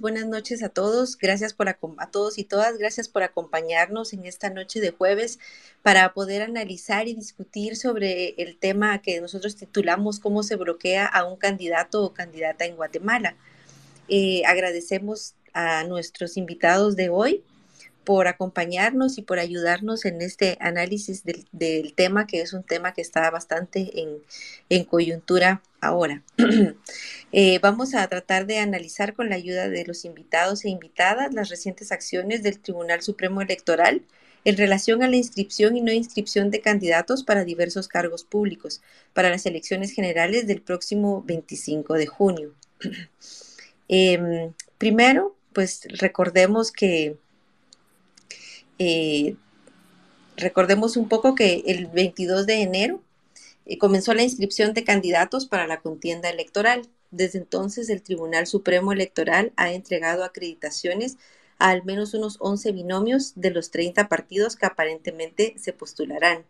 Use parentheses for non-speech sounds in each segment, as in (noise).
Buenas noches a todos. Gracias por a todos y todas. Gracias por acompañarnos en esta noche de jueves para poder analizar y discutir sobre el tema que nosotros titulamos cómo se bloquea a un candidato o candidata en Guatemala. Eh, agradecemos a nuestros invitados de hoy por acompañarnos y por ayudarnos en este análisis del, tema, que es un tema que está bastante en, coyuntura ahora. (clears throat) Eh, vamos a tratar de analizar con la ayuda de los invitados e invitadas las recientes acciones del Tribunal Supremo Electoral en relación a la inscripción y no inscripción de candidatos para diversos cargos públicos para las elecciones generales del próximo 25 de junio. (clears throat) Em, primero, pues recordemos que eh, recordemos un poco que el 22 de enero eh, comenzó la inscripción de candidatos para la contienda electoral. Desde entonces, el Tribunal Supremo Electoral ha entregado acreditaciones a al menos unos 11 binomios de los 30 partidos que aparentemente se postularán,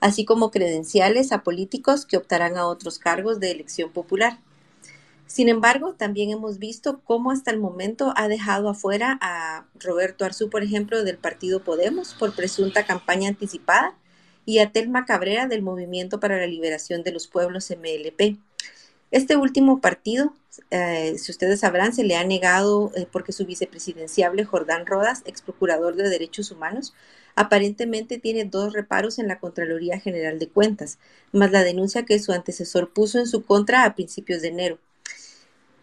así como credenciales a políticos que optarán a otros cargos de elección popular. Sin embargo, también hemos visto cómo hasta el momento ha dejado afuera a Roberto Arzú, por ejemplo, del partido Podemos por presunta campaña anticipada y a Telma Cabrera del Movimiento para la Liberación de los Pueblos MLP. Este último partido, eh, si ustedes sabrán, se le ha negado eh, porque su vicepresidenciable Jordán Rodas, ex procurador de Derechos Humanos, aparentemente tiene dos reparos en la Contraloría General de Cuentas, más la denuncia que su antecesor puso en su contra a principios de enero.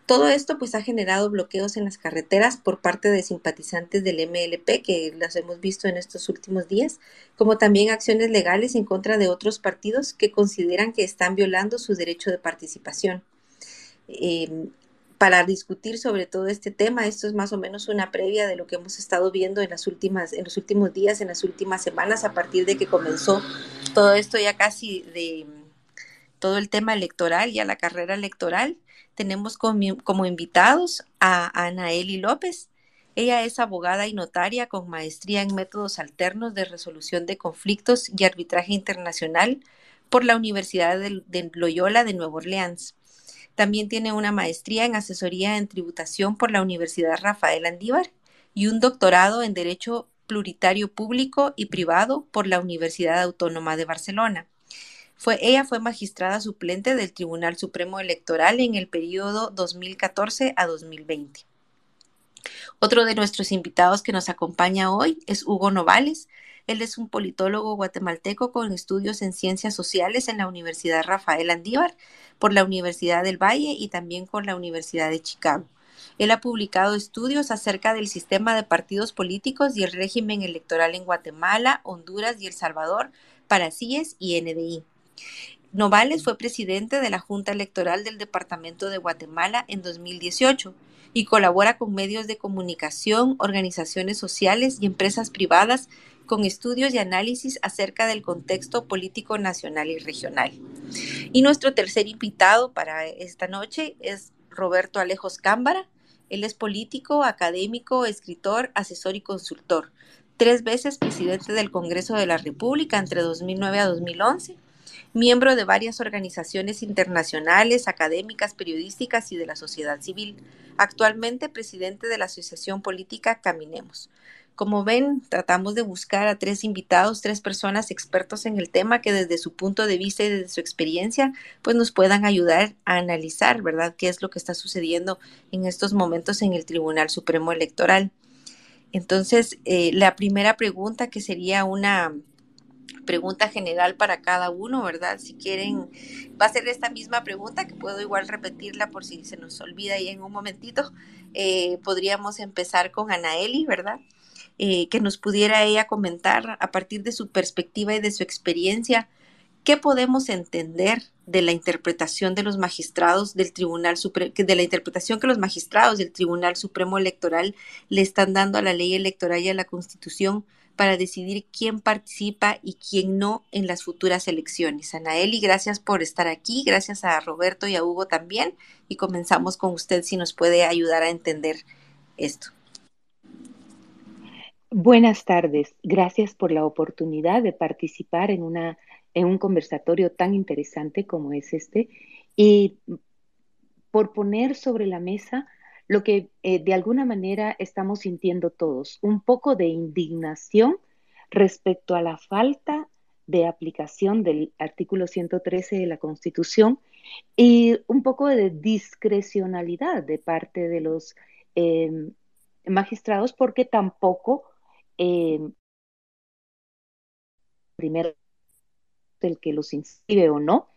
Todo esto pues ha generado bloqueos en las carreteras por parte de simpatizantes del MLP que las hemos visto en estos últimos días, como también acciones legales en contra de otros partidos que consideran que están violando su derecho de participación. Em, para discutir sobre todo este tema, esto es más o menos una previa de lo que hemos estado viendo en las últimas, en los últimos días, en las últimas semanas, a partir de que comenzó todo esto ya casi de todo el tema electoral, ya la carrera electoral tenemos como, invitados a Anaeli López. Ella es abogada y notaria con maestría en métodos alternos de resolución de conflictos y arbitraje internacional por la Universidad de, Loyola de Nueva Orleans. También tiene una maestría en asesoría en tributación por la Universidad Rafael Andívar y un doctorado en Derecho Pluritario Público y Privado por la Universidad Autónoma de Barcelona ella fue magistrada suplente del Tribunal Supremo Electoral en el periodo 2014 a 2020. Otro de nuestros invitados que nos acompaña hoy es Hugo Novales. Él es un politólogo guatemalteco con estudios en ciencias sociales en la Universidad Rafael Andívar, por la Universidad del Valle y también por la Universidad de Chicago. Él ha publicado estudios acerca del sistema de partidos políticos y el régimen electoral en Guatemala, Honduras y El Salvador para CIES y NDI. Novales fue presidente de la Junta Electoral del Departamento de Guatemala en 2018 y colabora con medios de comunicación, organizaciones sociales y empresas privadas con estudios y análisis acerca del contexto político nacional y regional. Y nuestro tercer invitado para esta noche es Roberto Alejos Cámbara. Él es político, académico, escritor, asesor y consultor. Tres veces presidente del Congreso de la República entre 2009 a 2011 miembro de varias organizaciones internacionales, académicas, periodísticas y de la sociedad civil. Actualmente presidente de la Asociación Política Caminemos. Como ven, tratamos de buscar a tres invitados, tres personas expertos en el tema que desde su punto de vista y desde su experiencia, pues nos puedan ayudar a analizar, ¿verdad?, qué es lo que está sucediendo en estos momentos en el Tribunal Supremo Electoral. Entonces, eh, la primera pregunta que sería una pregunta general para cada uno, ¿verdad? Si quieren, va a ser esta misma pregunta que puedo igual repetirla por si se nos olvida ahí en un momentito. Eh, podríamos empezar con Anaeli, ¿verdad? Eh, que nos pudiera ella comentar a partir de su perspectiva y de su experiencia, ¿qué podemos entender de la interpretación de los magistrados del Tribunal Supremo, de la interpretación que los magistrados del Tribunal Supremo Electoral le están dando a la ley electoral y a la Constitución para decidir quién participa y quién no en las futuras elecciones. Anaeli, gracias por estar aquí, gracias a Roberto y a Hugo también, y comenzamos con usted si nos puede ayudar a entender esto. Buenas tardes, gracias por la oportunidad de participar en, una, en un conversatorio tan interesante como es este y por poner sobre la mesa lo que eh, de alguna manera estamos sintiendo todos, un poco de indignación respecto a la falta de aplicación del artículo 113 de la Constitución y un poco de discrecionalidad de parte de los em, magistrados porque tampoco em, primero el que los inscribe o no.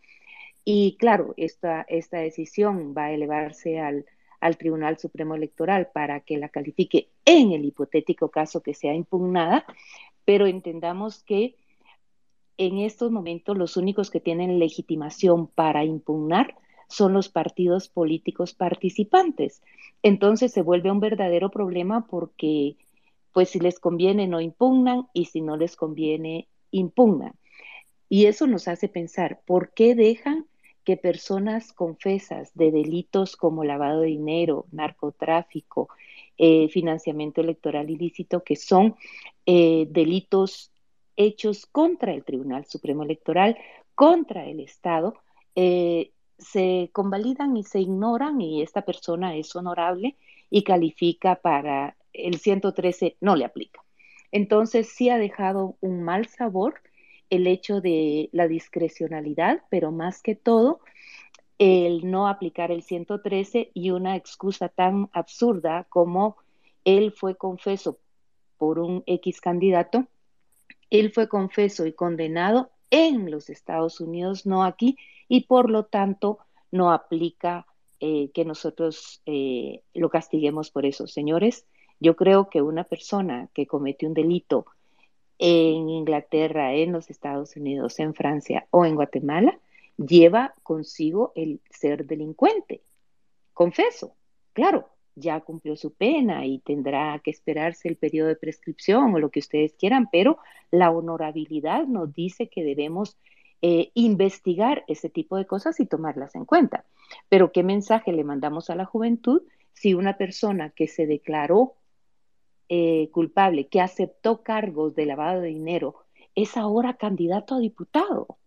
Y claro, esta, esta decisión va a elevarse al, al Tribunal Supremo Electoral para que la califique en el hipotético caso que sea impugnada, pero entendamos que en estos momentos los únicos que tienen legitimación para impugnar son los partidos políticos participantes. Entonces se vuelve un verdadero problema porque, pues si les conviene no impugnan y si no les conviene impugnan. Y eso nos hace pensar, ¿por qué dejan que personas confesas de delitos como lavado de dinero, narcotráfico, eh, financiamiento electoral ilícito, que son eh, delitos hechos contra el Tribunal Supremo Electoral, contra el Estado, eh, se convalidan y se ignoran y esta persona es honorable y califica para el 113, no le aplica. Entonces sí ha dejado un mal sabor el hecho de la discrecionalidad, pero más que todo el no aplicar el 113 y una excusa tan absurda como él fue confeso por un X candidato él fue confeso y condenado en los Estados Unidos, no aquí, y por lo tanto no aplica eh, que nosotros eh, lo castiguemos por eso. Señores, yo creo que una persona que comete un delito en Inglaterra, en los Estados Unidos, en Francia o en Guatemala, lleva consigo el ser delincuente. Confeso, claro, ya cumplió su pena y tendrá que esperarse el periodo de prescripción o lo que ustedes quieran, pero la honorabilidad nos dice que debemos eh, investigar ese tipo de cosas y tomarlas en cuenta. Pero ¿qué mensaje le mandamos a la juventud si una persona que se declaró eh, culpable, que aceptó cargos de lavado de dinero, es ahora candidato a diputado?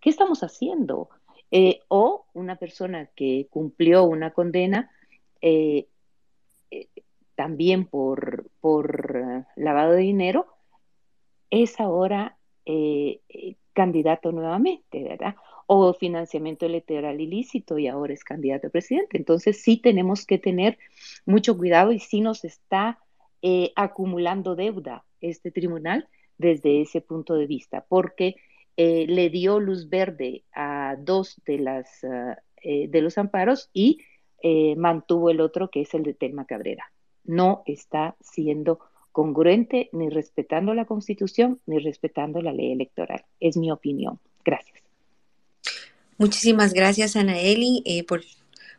¿Qué estamos haciendo? Eh, o una persona que cumplió una condena también por, por eh, lavado de dinero, es ahora eh, eh, candidato nuevamente, ¿verdad? O financiamiento electoral ilícito y ahora es candidato a presidente. Entonces sí tenemos que tener mucho cuidado y sí nos está acumulando deuda este tribunal desde ese punto de vista, porque le dio luz verde a dos de, las, de los amparos y mantuvo el otro que es el de Telma Cabrera no está siendo congruente ni respetando la Constitución ni respetando la ley electoral. Es mi opinión. Gracias. Muchísimas gracias, Anaeli, eh, por,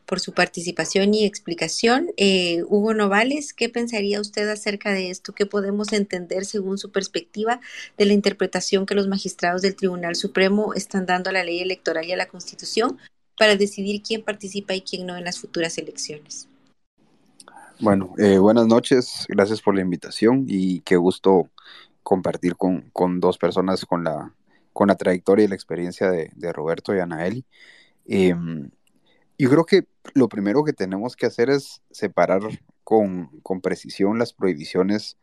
por, su participación y explicación. Eh, Hugo Novales, ¿qué pensaría usted acerca de esto? ¿Qué podemos entender según su perspectiva de la interpretación que los magistrados del Tribunal Supremo están dando a la ley electoral y a la Constitución para decidir quién participa y quién no en las futuras elecciones? Bueno, eh, buenas noches, gracias por la invitación y qué gusto compartir con, dos personas con la, con la trayectoria y la experiencia de, Roberto y Anaeli. Em, yo creo que lo primero que tenemos que hacer es separar con, precisión las prohibiciones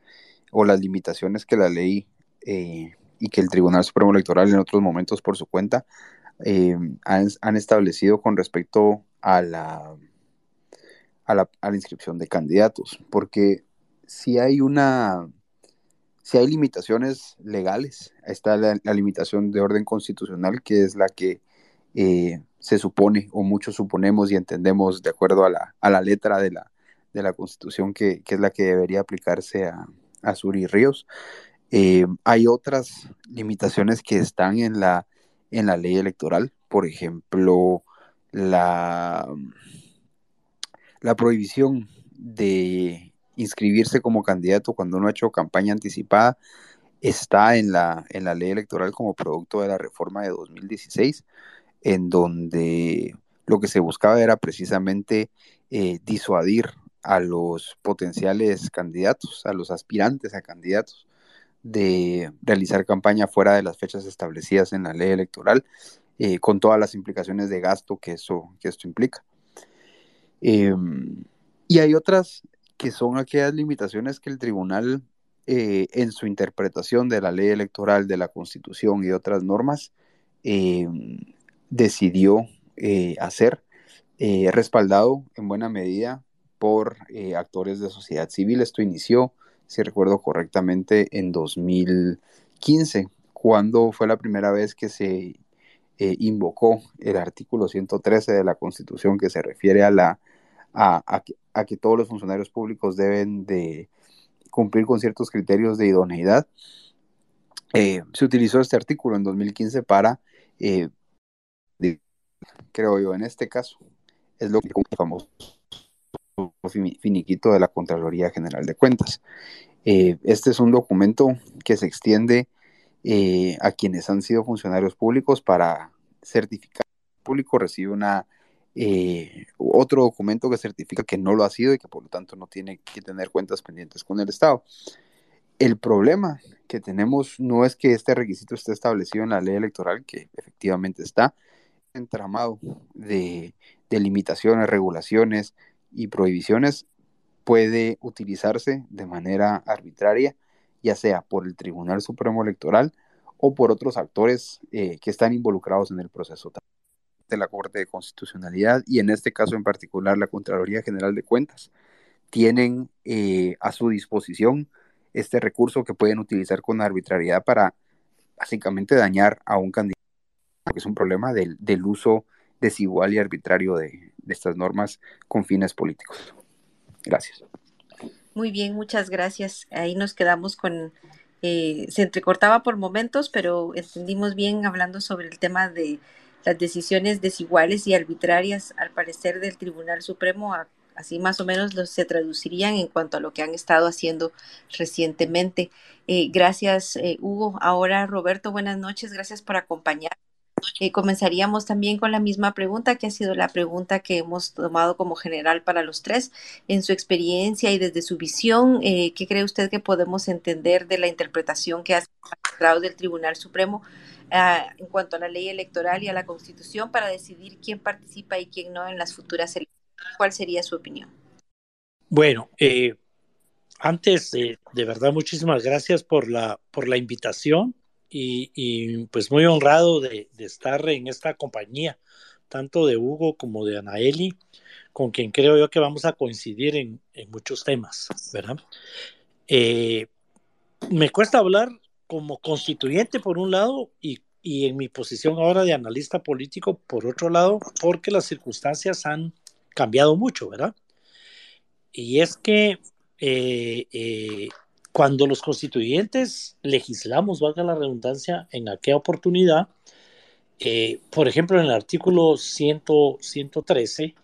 o las limitaciones que la ley eh, y que el Tribunal Supremo Electoral en otros momentos por su cuenta em, han establecido con respecto a la a la, inscripción de candidatos, porque si hay una, si hay limitaciones legales, está la, limitación de orden constitucional, que es la que eh, se supone, o muchos suponemos y entendemos de acuerdo a la, a la letra de la, de la Constitución, que, es la que debería aplicarse a, a Sur y Ríos. Eh, hay otras limitaciones que están en la, en la ley electoral, por ejemplo, la, la prohibición de inscribirse como candidato cuando uno ha hecho campaña anticipada está en la, en la ley electoral como producto de la reforma de 2016, en donde lo que se buscaba era precisamente eh, disuadir a los potenciales candidatos, a los aspirantes a candidatos, de realizar campaña fuera de las fechas establecidas en la ley electoral, eh, con todas las implicaciones de gasto que, eso, que esto implica. Em, Y hay otras que son aquellas limitaciones que el tribunal eh, en su interpretación de la ley electoral, de la constitución y otras normas, eh, decidió eh, hacer, respaldado en buena medida por actores de sociedad civil. Esto inició, si recuerdo correctamente, en 2015, cuando fue la primera vez que se invocó el artículo 113 de la Constitución que se refiere a, la, a, a que todos los funcionarios públicos deben de cumplir con ciertos criterios de idoneidad. Eh, se utilizó este artículo en 2015 para, eh, creo yo, en este caso, es lo que el famoso finiquito de la Contraloría General de Cuentas. Eh, este es un documento que se extiende a quienes han sido funcionarios públicos para certificar público recibe una eh, otro documento que certifica que no lo ha sido y que por lo tanto no tiene que tener cuentas pendientes con el Estado. El problema que tenemos no es que este requisito esté establecido en la ley electoral, que efectivamente está entramado de, limitaciones, regulaciones y prohibiciones, puede utilizarse de manera arbitraria, ya sea por el Tribunal Supremo Electoral o por otros actores eh, que están involucrados en el proceso de la Corte de Constitucionalidad y en este caso en particular la Contraloría General de Cuentas tienen eh, a su disposición este recurso que pueden utilizar con arbitrariedad para básicamente dañar a un candidato, que es un problema del, uso desigual y arbitrario de, estas normas con fines políticos. Gracias. Muy bien, muchas gracias. Ahí nos quedamos con, eh, se entrecortaba por momentos, pero entendimos bien hablando sobre el tema de las decisiones desiguales y arbitrarias, al parecer, del Tribunal Supremo, así más o menos se traducirían en cuanto a lo que han estado haciendo recientemente. Eh, gracias, eh, Hugo. Ahora, Roberto, buenas noches. Gracias por acompañar. Eh, comenzaríamos también con la misma pregunta, que ha sido la pregunta que hemos tomado como general para los tres. En su experiencia y desde su visión, ¿qué cree usted que podemos entender de la interpretación que hace el del Tribunal Supremo en cuanto a la ley electoral y a la constitución para decidir quién participa y quién no en las futuras elecciones. ¿Cuál sería su opinión? Bueno, eh, antes de verdad muchísimas gracias por la, por la invitación y, pues muy honrado de, estar en esta compañía, tanto de Hugo como de Anaeli, con quien creo yo que vamos a coincidir en, muchos temas, ¿verdad? Eh, me cuesta hablar como constituyente por un lado y, en mi posición ahora de analista político por otro lado, porque las circunstancias han cambiado mucho, ¿verdad? Y es que eh, eh, cuando los constituyentes legislamos, valga la redundancia, en aquella oportunidad, eh, por ejemplo, en el artículo 100, 113,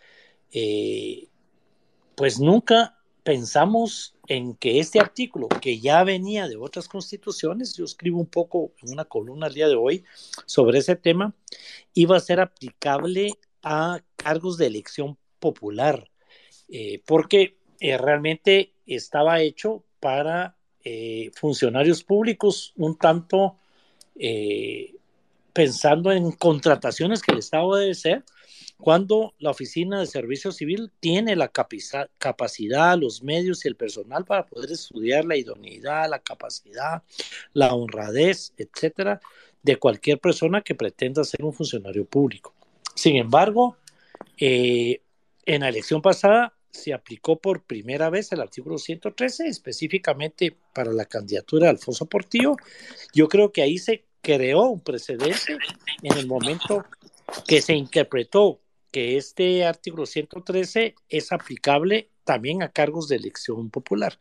pues nunca pensamos en que este artículo, que ya venía de otras constituciones, yo escribo un poco en una columna al día de hoy sobre ese tema, iba a ser aplicable a cargos de elección popular, eh, porque eh, realmente estaba hecho para eh, funcionarios públicos un tanto pensando en contrataciones que el Estado debe ser, cuando la Oficina de Servicio Civil tiene la capacidad, los medios y el personal para poder estudiar la idoneidad, la capacidad, la honradez, etcétera, de cualquier persona que pretenda ser un funcionario público. Sin embargo, eh, en la elección pasada se aplicó por primera vez el artículo 113, específicamente para la candidatura de Alfonso Portillo. Yo creo que ahí se creó un precedente en el momento que se interpretó que este artículo 113 es aplicable también a cargos de elección popular.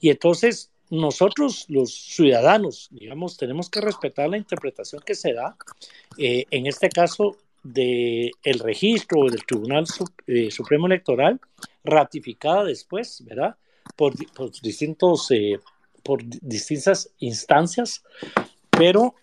Y entonces nosotros, los ciudadanos, digamos, tenemos que respetar la interpretación que se da, eh, en este caso, del el registro del Tribunal eh, Supremo Electoral, ratificada después, ¿verdad? Por, distintos, eh, por distintas instancias, pero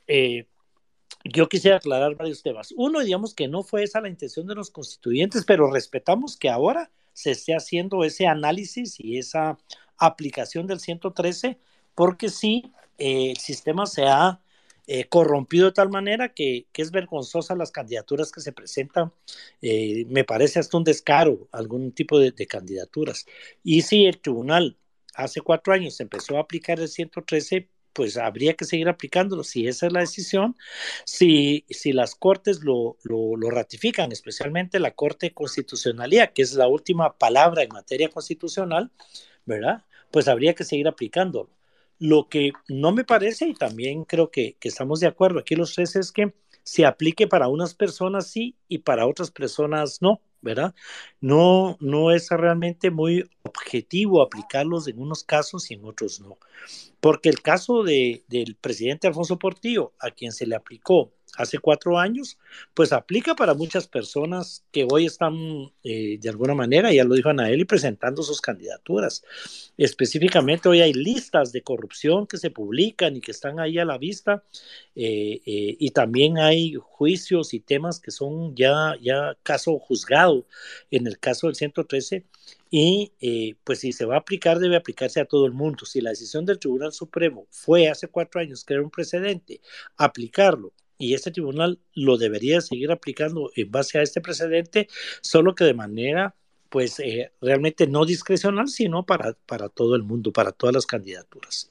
yo quisiera aclarar varios temas. Uno, digamos que no fue esa la intención de los constituyentes, pero respetamos que ahora se esté haciendo ese análisis y esa aplicación del 113, porque sí, eh, el sistema se ha eh, corrompido de tal manera que, es vergonzosa las candidaturas que se presentan. Eh, me parece hasta un descaro algún tipo de, de, candidaturas. Y si el tribunal hace cuatro años empezó a aplicar el 113, pues habría que seguir aplicándolo si esa es la decisión, si, si las cortes lo, lo, lo ratifican, especialmente la Corte Constitucionalía, que es la última palabra en materia constitucional, ¿verdad? Pues habría que seguir aplicándolo. Lo que no me parece, y también creo que, que estamos de acuerdo aquí los tres, es que se aplique para unas personas sí y para otras personas no. ¿verdad? No, no es realmente muy objetivo aplicarlos en unos casos y en otros no. Porque el caso de, del presidente Alfonso Portillo, a quien se le aplicó hace cuatro años, pues aplica para muchas personas que hoy están eh, de alguna manera, ya lo dijo Anaeli, presentando sus candidaturas. Específicamente hoy hay listas de corrupción que se publican y que están ahí a la vista eh, eh, y también hay juicios y temas que son ya, ya caso juzgado en el caso del 113 y pues si se va a aplicar debe aplicarse a todo el mundo. Si la decisión del Tribunal Supremo fue hace cuatro años era un precedente, aplicarlo y este tribunal lo debería seguir aplicando en base a este precedente, solo que de manera pues eh, realmente no discrecional, sino para, para todo el mundo, para todas las candidaturas.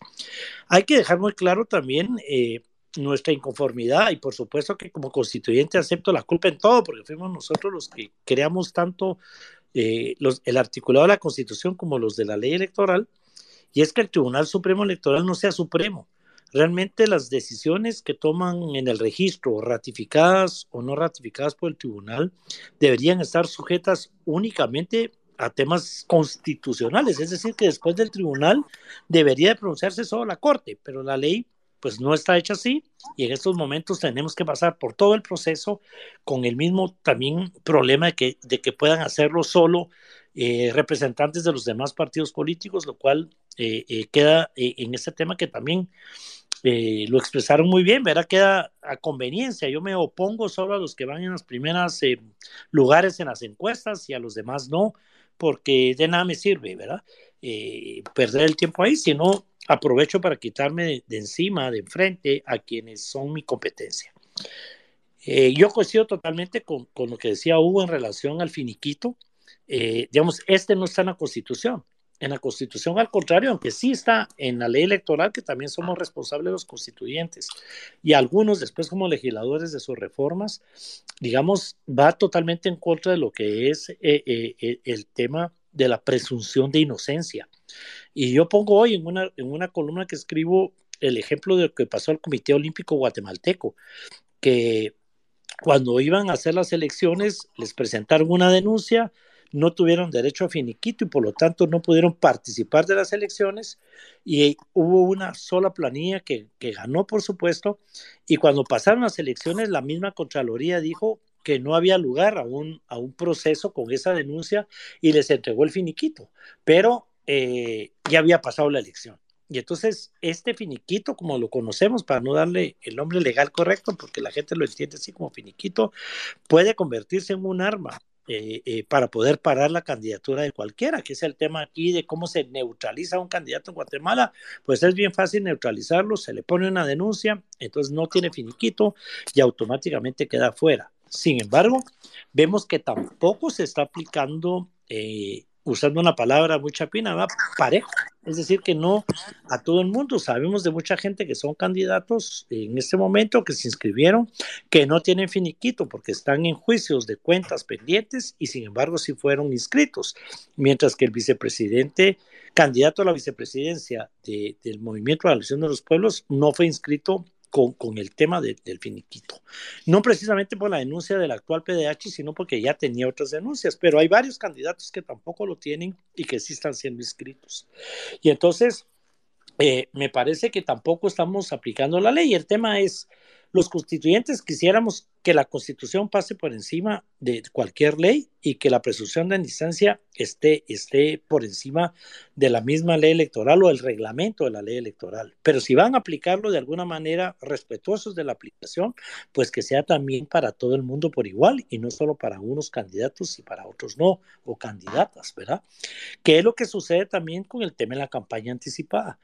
Hay que dejar muy claro también eh, nuestra inconformidad y por supuesto que como constituyente acepto la culpa en todo, porque fuimos nosotros los que creamos tanto eh, el articulado de la Constitución como los de la ley electoral, y es que el Tribunal Supremo Electoral no sea supremo, realmente las decisiones que toman en el registro, ratificadas o no ratificadas por el tribunal, deberían estar sujetas únicamente a temas constitucionales, es decir, que después del tribunal debería de pronunciarse solo la Corte, pero la ley pues no está hecha así y en estos momentos tenemos que pasar por todo el proceso con el mismo también problema de que, de que puedan hacerlo solo eh, representantes de los demás partidos políticos, lo cual eh, eh, queda en ese tema que también eh, lo expresaron muy bien, ¿verdad? Queda a conveniencia. Yo me opongo solo a los que van en los primeros eh, lugares en las encuestas y a los demás no, porque de nada me sirve, ¿verdad? Eh, perder el tiempo ahí, sino aprovecho para quitarme de, encima, de enfrente, a quienes son mi competencia. yo coincido totalmente con, con, lo que decía Hugo en relación al finiquito. digamos, este no está en la Constitución en la Constitución, al contrario, aunque sí está en la ley electoral, que también somos responsables los constituyentes y algunos después como legisladores de sus reformas, digamos, va totalmente en contra de lo que es eh, eh, eh, el tema de la presunción de inocencia. Y yo pongo hoy en una, en una columna que escribo el ejemplo de lo que pasó al Comité Olímpico Guatemalteco, que cuando iban a hacer las elecciones les presentaron una denuncia, no tuvieron derecho a finiquito y por lo tanto no pudieron participar de las elecciones. Y hubo una sola planilla que, ganó, por supuesto, y cuando pasaron las elecciones la misma Contraloría dijo que no había lugar a un, a un proceso con esa denuncia y les entregó el finiquito, pero eh, ya había pasado la elección. Y entonces este finiquito, como lo conocemos, para no darle el nombre legal correcto, porque la gente lo entiende así como finiquito, puede convertirse en un arma eh, eh, para poder parar la candidatura de cualquiera, que es el tema aquí de cómo se neutraliza un candidato en Guatemala, pues es bien fácil neutralizarlo, se le pone una denuncia, entonces no tiene finiquito y automáticamente queda fuera. Sin embargo, vemos que tampoco se está aplicando eh, usando una palabra muy chapina, va parejo. Es decir, que no a todo el mundo. Sabemos de mucha gente que son candidatos en este momento, que se inscribieron, que no tienen finiquito porque están en juicios de cuentas pendientes y sin embargo sí fueron inscritos. Mientras que el vicepresidente, candidato a la vicepresidencia del Movimiento de la Elección de los Pueblos, no fue inscrito con, el tema del finiquito. No precisamente por la denuncia del actual PDH, sino porque ya tenía otras denuncias, pero hay varios candidatos que tampoco lo tienen y que sí están siendo inscritos. Y entonces, eh, me parece que tampoco estamos aplicando la ley. El tema es, los constituyentes quisiéramos que la constitución pase por encima de cualquier ley y que la presunción de inocencia esté, esté por encima de la misma ley electoral o el reglamento de la ley electoral. Pero si van a aplicarlo de alguna manera respetuosos de la aplicación, pues que sea también para todo el mundo por igual y no solo para unos candidatos y para otros no, o candidatas, ¿verdad? Que es lo que sucede también con el tema de la campaña anticipada.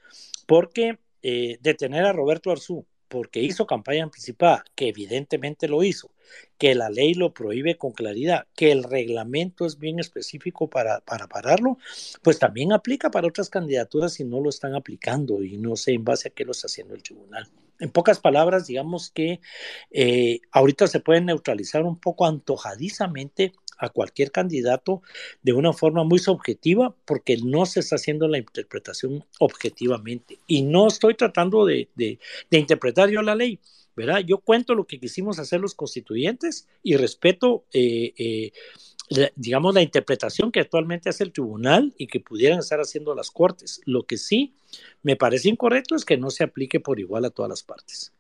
Porque eh, detener a Roberto Arzú, porque hizo campaña anticipada, que evidentemente lo hizo, que la ley lo prohíbe con claridad, que el reglamento es bien específico para, para pararlo, pues también aplica para otras candidaturas si no lo están aplicando y no sé en base a qué lo está haciendo el tribunal. En pocas palabras, digamos que eh, ahorita se puede neutralizar un poco antojadizamente a cualquier candidato de una forma muy subjetiva porque no se está haciendo la interpretación objetivamente. Y no estoy tratando de, interpretar yo la ley, ¿verdad? Yo cuento lo que quisimos hacer los constituyentes y respeto, eh, eh, digamos, la interpretación que actualmente hace el tribunal y que pudieran estar haciendo las cortes. Lo que sí me parece incorrecto es que no se aplique por igual a todas las partes.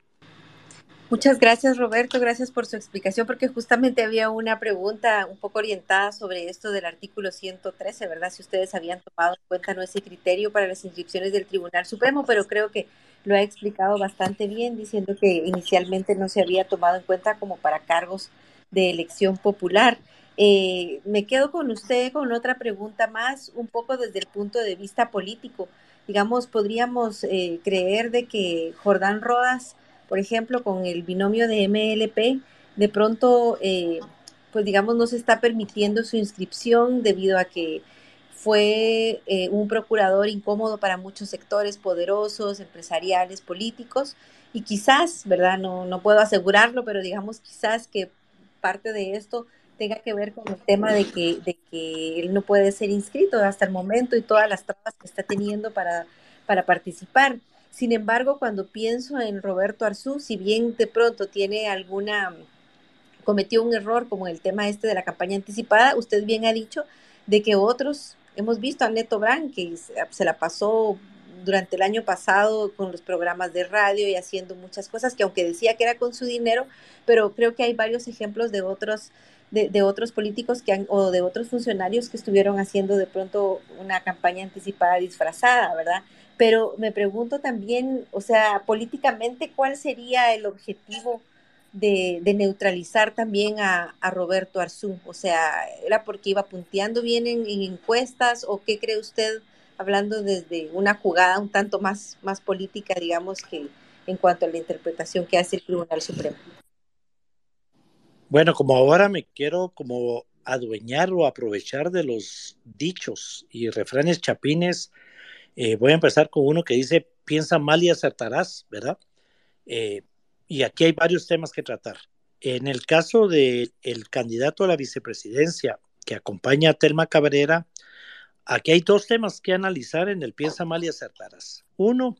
Muchas gracias, Roberto. Gracias por su explicación, porque justamente había una pregunta un poco orientada sobre esto del artículo 113, ¿verdad? Si ustedes habían tomado en cuenta ese criterio para las inscripciones del Tribunal Supremo, pero creo que lo ha explicado bastante bien, diciendo que inicialmente no se había tomado en cuenta como para cargos de elección popular. Eh, me quedo con usted con otra pregunta más, un poco desde el punto de vista político. Digamos, podríamos eh, creer de que Jordán Rodas por ejemplo, con el binomio de MLP, de pronto, eh, pues digamos, no se está permitiendo su inscripción debido a que fue eh, un procurador incómodo para muchos sectores poderosos, empresariales, políticos, y quizás, ¿verdad? No, no puedo asegurarlo, pero digamos quizás que parte de esto tenga que ver con el tema de que, de que él no puede ser inscrito hasta el momento y todas las trabas que está teniendo para, para participar. Sin embargo, cuando pienso en Roberto Arzú, si bien de pronto tiene alguna, cometió un error como el tema este de la campaña anticipada, usted bien ha dicho de que otros, hemos visto a Neto Brand, que se la pasó durante el año pasado con los programas de radio y haciendo muchas cosas que aunque decía que era con su dinero, pero creo que hay varios ejemplos de otros de, otros políticos que han, o de otros funcionarios que estuvieron haciendo de pronto una campaña anticipada disfrazada, ¿verdad? Pero me pregunto también, o sea, políticamente, ¿cuál sería el objetivo de, neutralizar también a, Roberto Arzú? O sea, ¿era porque iba punteando bien en, encuestas o qué cree usted, hablando desde una jugada un tanto más, más política, digamos, que en cuanto a la interpretación que hace el Tribunal Supremo? Bueno, como ahora me quiero como adueñar o aprovechar de los dichos y refranes chapines, eh, voy a empezar con uno que dice, piensa mal y acertarás, ¿verdad? Eh, y aquí hay varios temas que tratar. En el caso del el candidato a la vicepresidencia que acompaña a Telma Cabrera, aquí hay dos temas que analizar en el piensa mal y acertarás. Uno,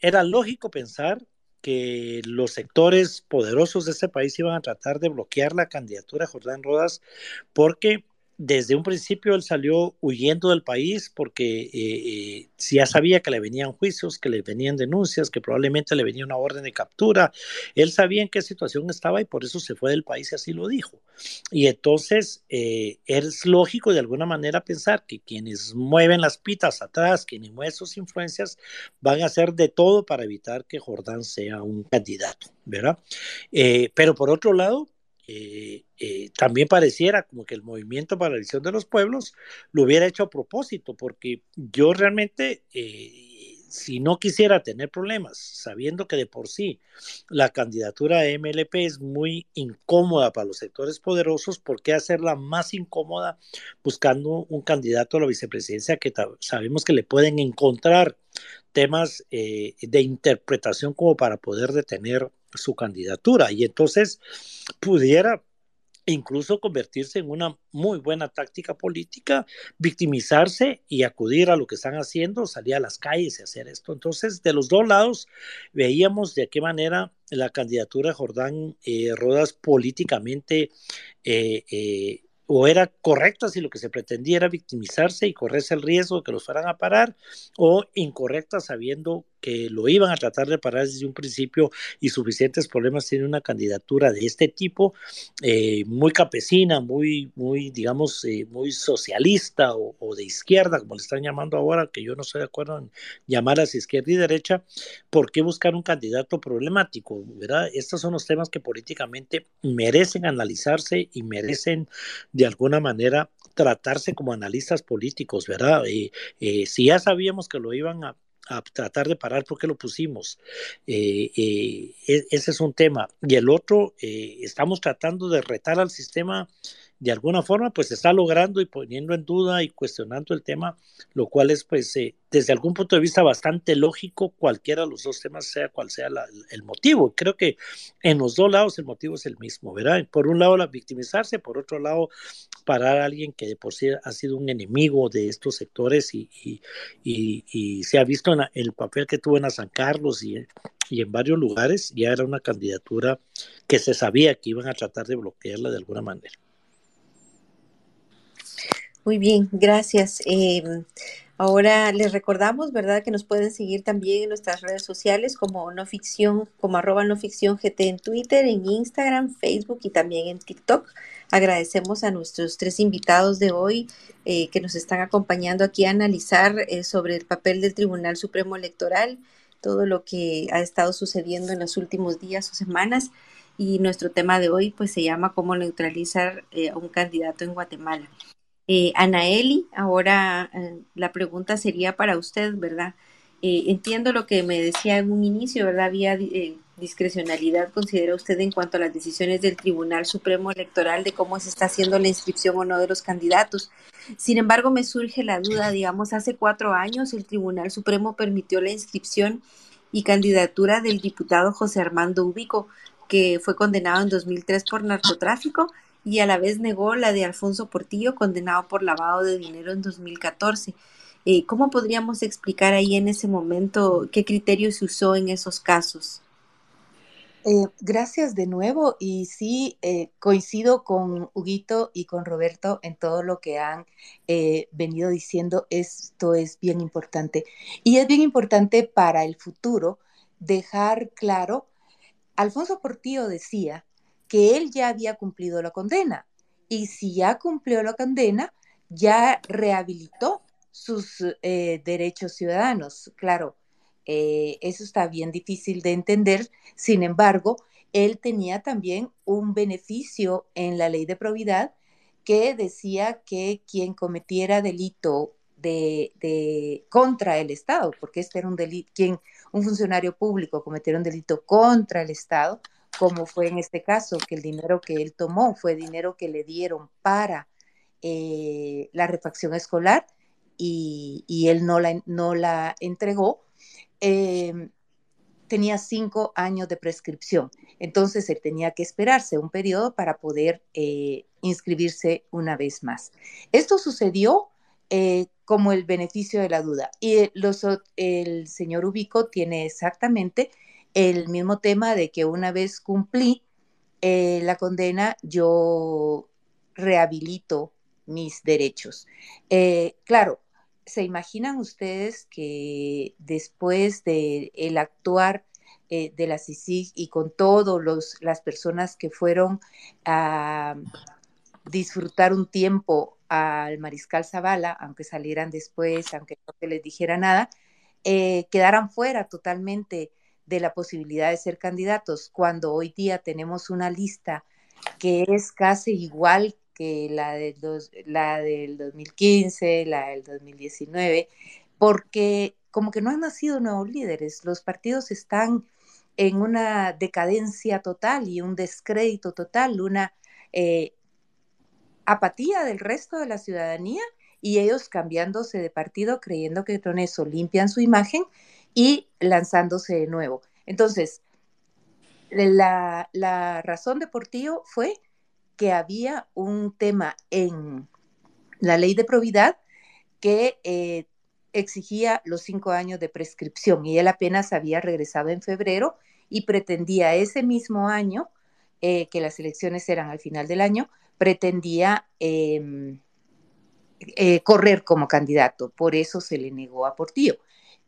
era lógico pensar que los sectores poderosos de este país iban a tratar de bloquear la candidatura de Jordán Rodas porque desde un principio él salió huyendo del país porque eh, eh, ya sabía que le venían juicios, que le venían denuncias, que probablemente le venía una orden de captura. Él sabía en qué situación estaba y por eso se fue del país y así lo dijo. Y entonces eh, es lógico de alguna manera pensar que quienes mueven las pitas atrás, quienes mueven sus influencias, van a hacer de todo para evitar que Jordán sea un candidato, ¿verdad? pero por otro lado, eh, también pareciera como que el movimiento para la elección de los pueblos lo hubiera hecho a propósito, porque yo realmente, eh, si no quisiera tener problemas, sabiendo que de por sí la candidatura de MLP es muy incómoda para los sectores poderosos, ¿por qué hacerla más incómoda buscando un candidato a la vicepresidencia que sabemos que le pueden encontrar temas de interpretación como para poder detener su candidatura y entonces pudiera incluso convertirse en una muy buena táctica política, victimizarse y acudir a lo que están haciendo, salir a las calles y hacer esto. Entonces, de los dos lados, veíamos de qué manera la candidatura de Jordán eh, Rodas políticamente eh, eh, o era correcta si lo que se pretendía era victimizarse y correrse el riesgo de que los fueran a parar, o incorrecta sabiendo que lo iban a tratar de parar desde un principio y suficientes problemas tiene una candidatura de este tipo, eh, muy campesina, muy, muy digamos, eh, muy socialista o, de izquierda, como le están llamando ahora, que yo no estoy de acuerdo en llamarlas izquierda y derecha, ¿por qué buscar un candidato problemático? ¿verdad? Estos son los temas que políticamente merecen analizarse y merecen de alguna manera tratarse como analistas políticos, ¿verdad? Eh, si ya sabíamos que lo iban a a tratar de parar por qué lo pusimos. Eh, eh, e, ese es un tema. Y el otro, eh, estamos tratando de retar al sistema de alguna forma pues está logrando y poniendo en duda y cuestionando el tema, lo cual es pues eh, desde algún punto de vista bastante lógico cualquiera de los dos temas, sea cual sea el motivo. Creo que en los dos lados el motivo es el mismo, ¿verdad? Por un lado la victimizarse, por otro lado parar a alguien que de por sí ha sido un enemigo de estos sectores y, y, y, se ha visto en el papel que tuvo en San Carlos y, y en varios lugares, ya era una candidatura que se sabía que iban a tratar de bloquearla de alguna manera. Muy bien, gracias. Em, ahora les recordamos, ¿verdad?, que nos pueden seguir también en nuestras redes sociales como no ficción, como arroba no ficción GT en Twitter, en Instagram, Facebook y también en TikTok. Agradecemos a nuestros tres invitados de hoy eh, que nos están acompañando aquí a analizar eh, sobre el papel del Tribunal Supremo Electoral, todo lo que ha estado sucediendo en los últimos días o semanas. Y nuestro tema de hoy pues se llama cómo neutralizar eh, a un candidato en Guatemala. Eh, Anaeli, ahora eh, la pregunta sería para usted, ¿verdad? Eh, entiendo lo que me decía en un inicio, ¿verdad? Había eh, discrecionalidad, considera usted, en cuanto a las decisiones del Tribunal Supremo Electoral de cómo se está haciendo la inscripción o no de los candidatos. Sin embargo, me surge la duda, digamos, hace cuatro años el Tribunal Supremo permitió la inscripción y candidatura del diputado José Armando Ubico, que fue condenado en 2003 por narcotráfico y a la vez negó la de Alfonso Portillo, condenado por lavado de dinero en 2014. Eh, ¿Cómo podríamos explicar ahí en ese momento qué criterio se usó en esos casos? Eh, gracias de nuevo y sí eh, coincido con Huguito y con Roberto en todo lo que han venido diciendo. Esto es bien importante y es bien importante para el futuro dejar claro. Alfonso Portillo decía que él ya había cumplido la condena. Y si ya cumplió la condena, ya rehabilitó sus eh, derechos ciudadanos. Claro, eh, eso está bien difícil de entender. Sin embargo, él tenía también un beneficio en la ley de probidad que decía que quien cometiera delito de, contra el Estado, porque este era un delito, quien un funcionario público cometiera un delito contra el Estado, como fue en este caso, que el dinero que él tomó fue dinero que le dieron para eh, la refacción escolar y, él no la, no la entregó, em, tenía cinco años de prescripción. Entonces él tenía que esperarse un periodo para poder eh, inscribirse una vez más. Esto sucedió eh, como el beneficio de la duda. Y los, el señor Ubico tiene exactamente el mismo tema de que una vez cumplí eh, la condena, yo rehabilito mis derechos. Eh, claro, ¿se imaginan ustedes que después de el actuar eh, de la CICIG y con todas las personas que fueron a disfrutar un tiempo al mariscal Zavala, aunque salieran después, aunque no se les dijera nada, quedaran fuera totalmente de la posibilidad de ser candidatos, cuando hoy día tenemos una lista que es casi igual que la, de la del 2015, la del 2019, porque como que no han nacido nuevos líderes, los partidos están en una decadencia total y un descrédito total, una eh, apatía del resto de la ciudadanía y ellos cambiándose de partido creyendo que con eso limpian su imagen y lanzándose de nuevo. Entonces, la, razón de Portillo fue que había un tema en la ley de probidad que eh, exigía los cinco años de prescripción y él apenas había regresado en febrero y pretendía ese mismo año, eh, que las elecciones eran al final del año, pretendía em, eh, correr como candidato. Por eso se le negó a Portillo.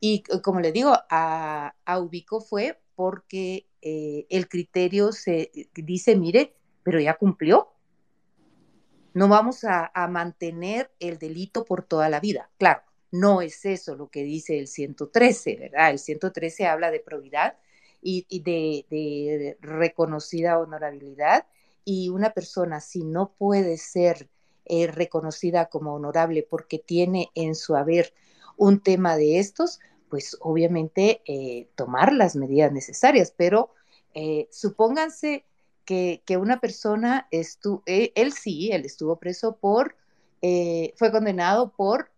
Y como le digo, a, Ubico fue porque eh, el criterio se dice, mire, pero ya cumplió. No vamos a, mantener el delito por toda la vida. Claro, no es eso lo que dice el 113, ¿verdad? El 113 habla de probidad y, de, reconocida honorabilidad y una persona si no puede ser eh, reconocida como honorable porque tiene en su haber un tema de estos, pues obviamente tomar las medidas necesarias, pero supónganse que, una persona, estuvo, él sí, él estuvo preso por, fue condenado por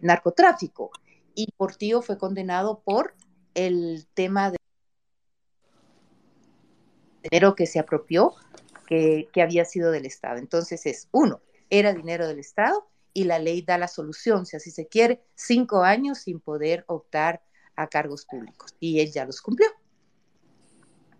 narcotráfico y Portillo fue condenado por el tema de dinero que se apropió, que, había sido del Estado. Entonces es, uno, era dinero del Estado y la ley da la solución, si así se quiere, cinco años sin poder optar a cargos públicos. Y él ya los cumplió.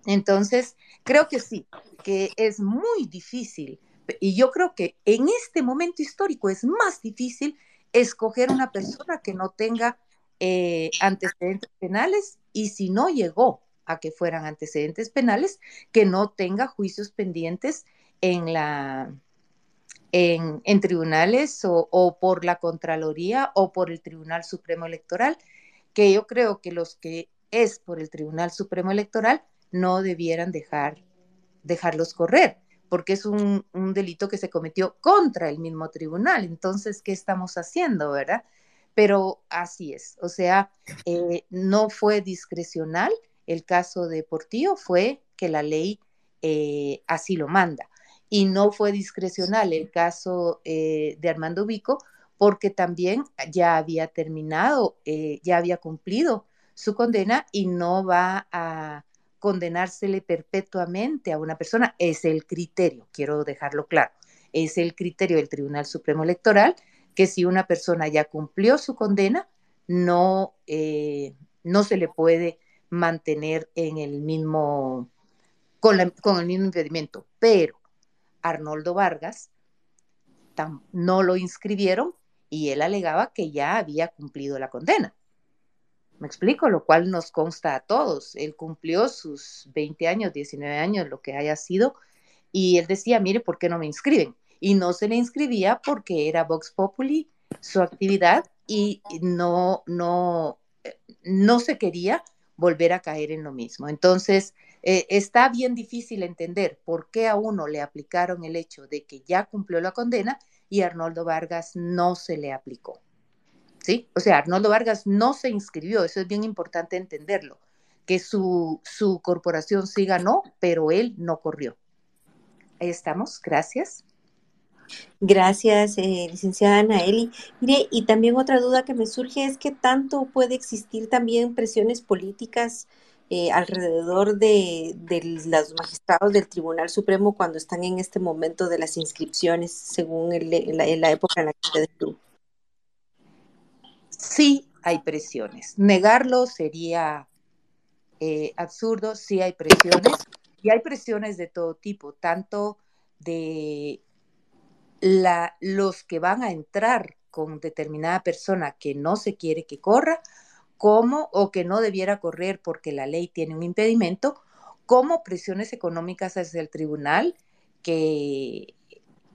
Entonces, creo que sí, que es muy difícil. Y yo creo que en este momento histórico es más difícil escoger una persona que no tenga eh, antecedentes penales y si no llegó a que fueran antecedentes penales, que no tenga juicios pendientes en la en, tribunales o, por la Contraloría o por el Tribunal Supremo Electoral, que yo creo que los que es por el Tribunal Supremo Electoral no debieran dejar, dejarlos correr, porque es un, un delito que se cometió contra el mismo tribunal. Entonces, ¿qué estamos haciendo, verdad? Pero así es, o sea, eh, no fue discrecional el caso de Portillo, fue que la ley eh, así lo manda. Y no fue discrecional el caso eh, de Armando Vico, porque también ya había terminado, ya había cumplido su condena y no va a condenársele perpetuamente a una persona. Es el criterio, quiero dejarlo claro, es el criterio del Tribunal Supremo Electoral que si una persona ya cumplió su condena, no, eh, no se le puede mantener en el mismo, con, el mismo impedimento. Pero Arnoldo Vargas no lo inscribieron y él alegaba que ya había cumplido la condena. Me explico, lo cual nos consta a todos. Él cumplió sus 20 años, 19 años, lo que haya sido, y él decía, mire, ¿por qué no me inscriben? y no se le inscribía porque era Vox Populi su actividad y no, no, no se quería volver a caer en lo mismo. Entonces, eh, está bien difícil entender por qué a uno le aplicaron el hecho de que ya cumplió la condena y a Arnoldo Vargas no se le aplicó. ¿Sí? O sea, Arnoldo Vargas no se inscribió, eso es bien importante entenderlo, que su, su corporación sí ganó, pero él no corrió. Ahí estamos, gracias. Gracias, eh, licenciada Anaeli. Mire, y también otra duda que me surge es que tanto puede existir también presiones políticas eh, alrededor de, los magistrados del Tribunal Supremo cuando están en este momento de las inscripciones, según la, época en la que usted estuvo. Sí, hay presiones. Negarlo sería eh, absurdo, sí hay presiones, y hay presiones de todo tipo, tanto de la, los que van a entrar con determinada persona que no se quiere que corra, como o que no debiera correr porque la ley tiene un impedimento, como presiones económicas hacia el tribunal, que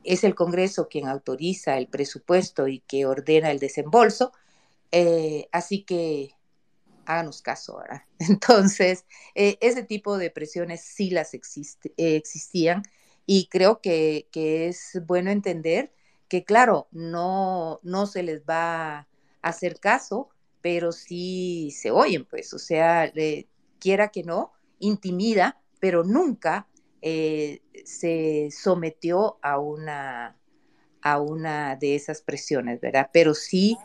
es el Congreso quien autoriza el presupuesto y que ordena el desembolso. Eh, así que háganos caso ahora. (laughs) Entonces, eh, ese tipo de presiones sí las existían y creo que, es bueno entender que, claro, no, no se les va a hacer caso, pero sí se oyen, pues, o sea, quiera que no, intimida, pero nunca eh, se sometió a una, a una de esas presiones, ¿verdad? Pero sí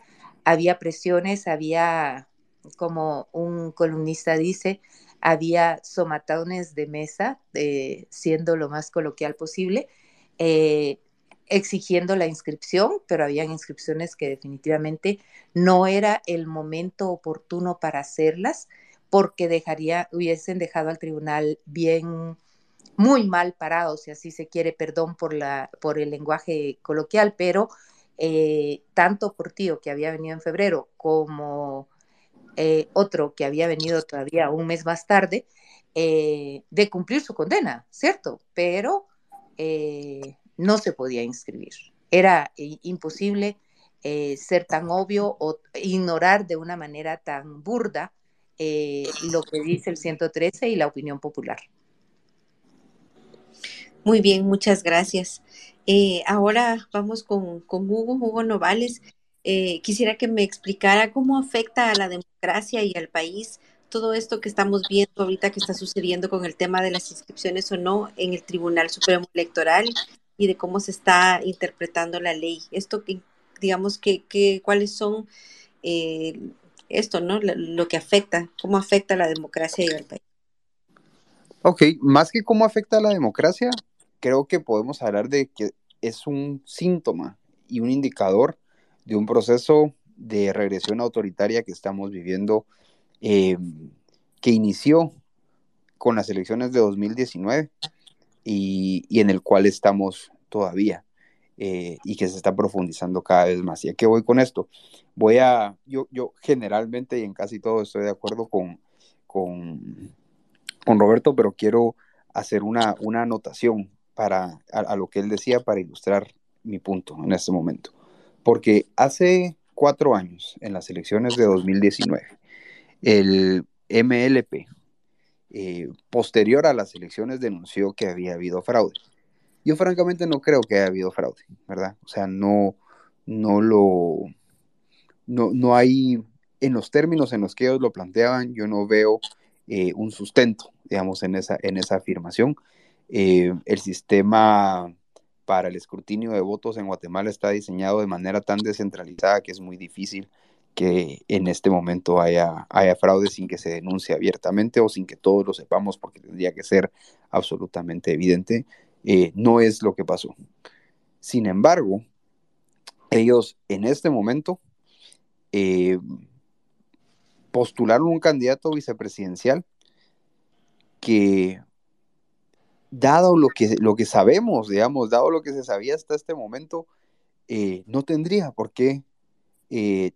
había presiones, había, como un columnista dice, había somatones de mesa, siendo lo más coloquial posible, eh, exigiendo la inscripción, pero habían inscripciones que definitivamente no era el momento oportuno para hacerlas, porque dejaría, hubiesen dejado al tribunal bien, muy mal parado, si así se quiere, perdón por, la, por el lenguaje coloquial, pero eh, tanto Portillo, que había venido en febrero, como eh, otro que había venido todavía un mes más tarde, eh, de cumplir su condena, ¿cierto? Pero eh, no se podía inscribir. Era imposible ser tan obvio o ignorar de una manera tan burda lo que dice el 113 y la opinión popular. Muy bien, muchas gracias. ahora vamos con, con Hugo, Hugo Novales. Eh, quisiera que me explicara cómo afecta a la democracia y al país todo esto que estamos viendo ahorita que está sucediendo con el tema de las inscripciones o no en el Tribunal Supremo Electoral y de cómo se está interpretando la ley. Esto que, digamos, que, cuáles son eh, esto, ¿no? Lo, que afecta, cómo afecta a la democracia y al país. Ok, más que cómo afecta a la democracia, creo que podemos hablar de que es un síntoma y un indicador de un proceso de regresión autoritaria que estamos viviendo, eh, que inició con las elecciones de 2019 y, y en el cual estamos todavía eh, y que se está profundizando cada vez más. ¿Y a qué voy con esto? Voy a, yo, yo generalmente y en casi todo estoy de acuerdo con, con, con Roberto, pero quiero hacer una, una anotación para, a, lo que él decía para ilustrar mi punto en este momento. Porque hace cuatro años, en las elecciones de 2019, el MLP, eh, posterior a las elecciones, denunció que había habido fraude. Yo francamente no creo que haya habido fraude, ¿verdad? O sea, no, no lo, no, no hay, en los términos en los que ellos lo planteaban, yo no veo eh, un sustento, digamos, en esa, en esa afirmación. Eh, el sistema para el escrutinio de votos en Guatemala está diseñado de manera tan descentralizada que es muy difícil que en este momento haya, haya fraude sin que se denuncie abiertamente o sin que todos lo sepamos porque tendría que ser absolutamente evidente. Eh, no es lo que pasó. Sin embargo, ellos en este momento eh, postularon un candidato vicepresidencial que, dado lo que, lo que sabemos, digamos, dado lo que se sabía hasta este momento, eh, no tendría por qué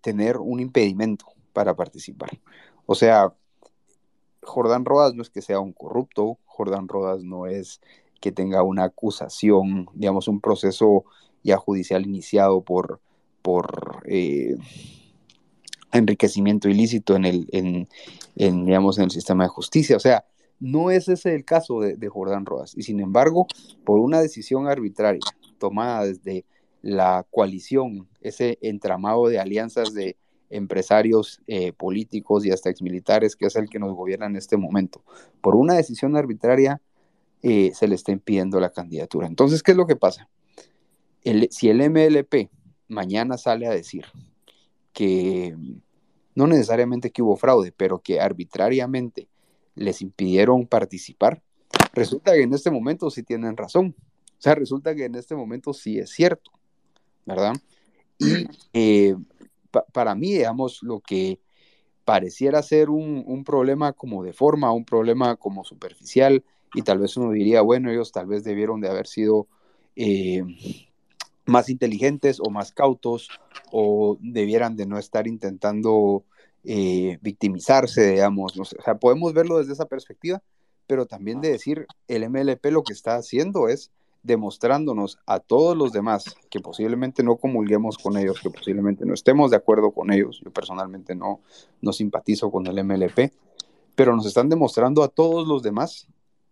tener un impedimento para participar. O sea, Jordán Rodas no es que sea un corrupto, Jordán Rodas no es que tenga una acusación, digamos, un proceso ya judicial iniciado por, por eh, enriquecimiento ilícito en el, en, digamos, en el sistema de justicia. O sea, no es ese el caso de, Jordán Rodas. Y sin embargo, por una decisión arbitraria tomada desde la coalición, ese entramado de alianzas de empresarios eh, políticos y hasta exmilitares, que es el que nos gobierna en este momento, por una decisión arbitraria eh, se le está impidiendo la candidatura. Entonces, ¿qué es lo que pasa? si el MLP mañana sale a decir que no necesariamente que hubo fraude, pero que arbitrariamente les impidieron participar, resulta que en este momento sí tienen razón. O sea, resulta que en este momento sí es cierto, ¿verdad? Y eh, para mí, digamos, lo que pareciera ser un, problema como de forma, un problema como superficial, y tal vez uno diría, bueno, ellos tal vez debieron de haber sido eh, más inteligentes o más cautos o debieran de no estar intentando eh, victimizarse, digamos, o sea, podemos verlo desde esa perspectiva, pero también de decir, el MLP lo que está haciendo es demostrándonos a todos los demás que posiblemente no comulguemos con ellos, que posiblemente no estemos de acuerdo con ellos, yo personalmente no, no simpatizo con el MLP, pero nos están demostrando a todos los demás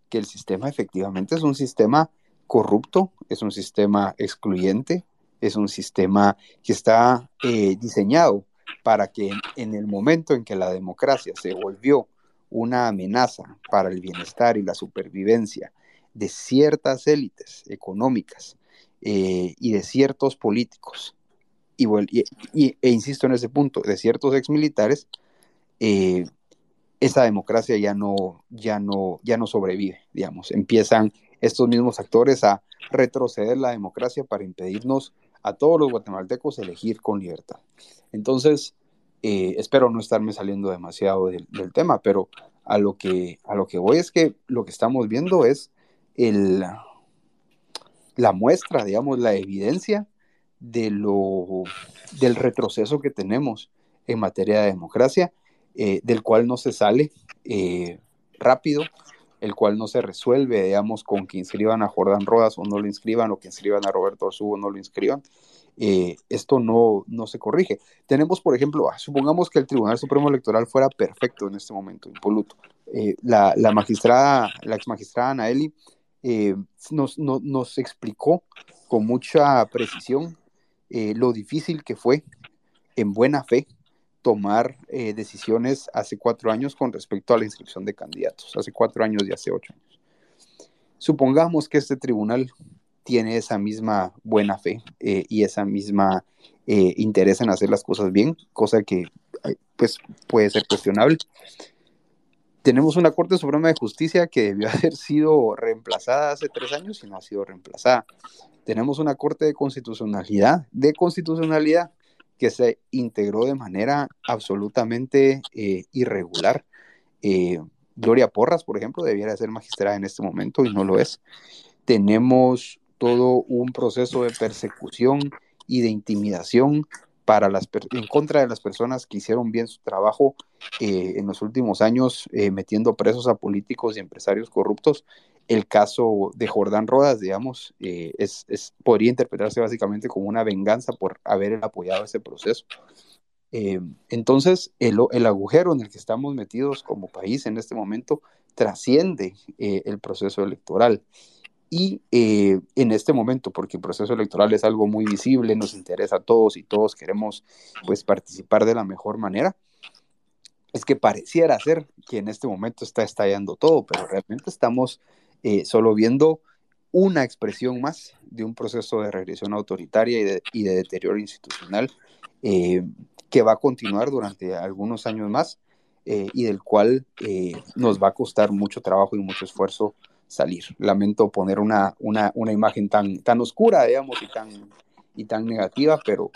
que el sistema efectivamente es un sistema corrupto, es un sistema excluyente, es un sistema que está eh, diseñado para que en el momento en que la democracia se volvió una amenaza para el bienestar y la supervivencia de ciertas élites económicas eh, y de ciertos políticos, y, e insisto en ese punto, de ciertos exmilitares, eh, esa democracia ya no, ya no, ya no sobrevive, digamos. Empiezan estos mismos actores a retroceder la democracia para impedirnos a todos los guatemaltecos elegir con libertad. Entonces, eh, espero no estarme saliendo demasiado del, tema, pero a lo, que, a lo que voy es que lo que estamos viendo es el, la muestra, digamos, la evidencia de lo, del retroceso que tenemos en materia de democracia eh, del cual no se sale eh, rápido, el cual no se resuelve, digamos, con que inscriban a Jordán Rodas o no lo inscriban, o que inscriban a Roberto Arzú o no lo inscriban. Eh, esto no, no se corrige. Tenemos, por ejemplo, ah, supongamos que el Tribunal Supremo Electoral fuera perfecto en este momento, impoluto. la, la, magistrada, la ex magistrada Anaeli nos, nos explicó con mucha precisión lo difícil que fue en buena fe tomar eh, decisiones hace cuatro años con respecto a la inscripción de candidatos, hace cuatro años y hace ocho años. Supongamos que este tribunal tiene esa misma buena fe eh, y esa misma eh, interés en hacer las cosas bien, cosa que pues puede ser cuestionable. Tenemos una Corte Suprema de Justicia que debió (laughs) haber sido reemplazada hace tres años y no ha sido reemplazada. Tenemos una Corte de Constitucionalidad, de constitucionalidad, que se integró de manera absolutamente eh, irregular. Eh, Gloria Porras, por ejemplo, debiera ser magistrada en este momento y no lo es. Tenemos todo un proceso de persecución y de intimidación para las en contra de las personas que hicieron bien su trabajo eh, en los últimos años, metiendo presos a políticos y empresarios corruptos el caso de Jordán Rodas, digamos, eh, es, podría interpretarse básicamente como una venganza por haber apoyado ese proceso. Eh, entonces, el, agujero en el que estamos metidos como país en este momento trasciende eh, el proceso electoral. Y en este momento, porque el proceso electoral es algo muy visible, nos interesa a todos y todos queremos pues, participar de la mejor manera, es que pareciera ser que en este momento está estallando todo, pero realmente estamos eh, solo viendo una expresión más de un proceso de regresión autoritaria y de, deterioro institucional eh, que va a continuar durante algunos años más eh, y del cual nos va a costar mucho trabajo y mucho esfuerzo salir. Lamento poner una, una, una imagen tan, tan oscura, digamos, y tan, y tan negativa, pero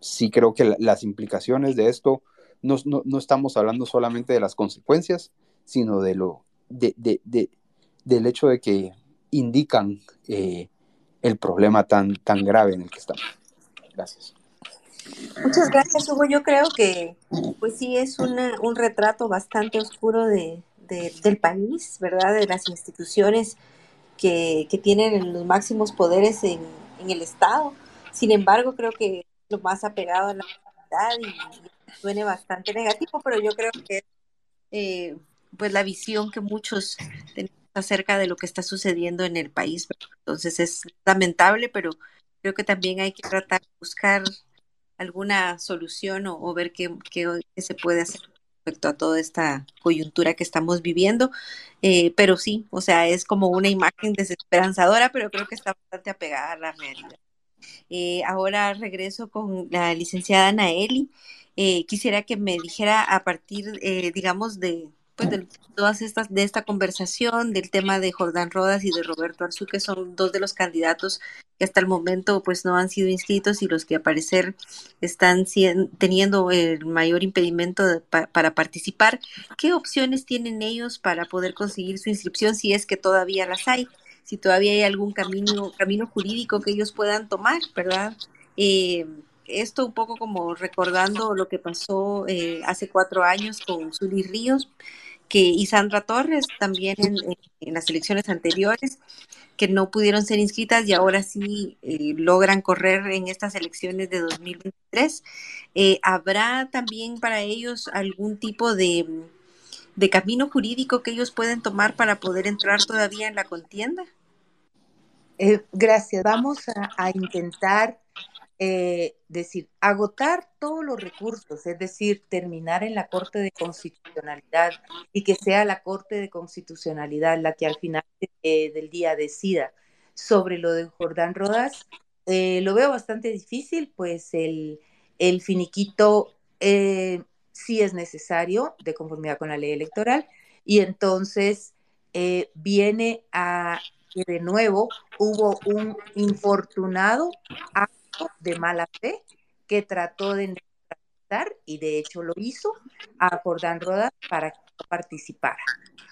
sí creo que las implicaciones de esto no, no, no, estamos hablando solamente de las consecuencias, sino de lo de, del hecho de que indican eh, el problema tan, tan grave en el que estamos. Gracias. Muchas gracias, Hugo. Yo creo que, pues sí, es un retrato bastante oscuro de, del país, ¿verdad? De las instituciones que, tienen los máximos poderes en, el Estado. Sin embargo, creo que lo más apegado a la realidad y, suene bastante negativo, pero yo creo que eh, pues la visión que muchos tenemos acerca de lo que está sucediendo en el país. Entonces es lamentable, pero creo que también hay que tratar de buscar alguna solución o, ver qué, se puede hacer respecto a toda esta coyuntura que estamos viviendo. Eh, pero sí, o sea, es como una imagen desesperanzadora, pero creo que está bastante apegada a la realidad. Eh, ahora regreso con la licenciada Anaeli. Eh, quisiera que me dijera a partir, digamos, de, pues de todas estas de esta conversación del tema de Jordán Rodas y de Roberto Arzú que son dos de los candidatos que hasta el momento pues no han sido inscritos y los que a parecer están teniendo el mayor impedimento para participar. Qué opciones tienen ellos para poder conseguir su inscripción si es que todavía las hay si todavía hay algún camino camino jurídico que ellos puedan tomar verdad eh, esto un poco como recordando lo que pasó eh, hace cuatro años con Zuli Ríos que, y Sandra Torres también en, las elecciones anteriores, que no pudieron ser inscritas y ahora sí eh, logran correr en estas elecciones de 2023. Eh, ¿Habrá también para ellos algún tipo de, camino jurídico que ellos pueden tomar para poder entrar todavía en la contienda? gracias. Vamos a intentar eh, decir, agotar todos los recursos, es decir, terminar en la Corte de Constitucionalidad y que sea la Corte de Constitucionalidad la que al final eh, del día decida sobre lo de Jordán Rodas, eh, lo veo bastante difícil, pues el, el finiquito sí es necesario de conformidad con la ley electoral y entonces viene a que de nuevo hubo un infortunado de mala fe que trató de neutralizar, y de hecho lo hizo, a Jordán Rodas para que participara,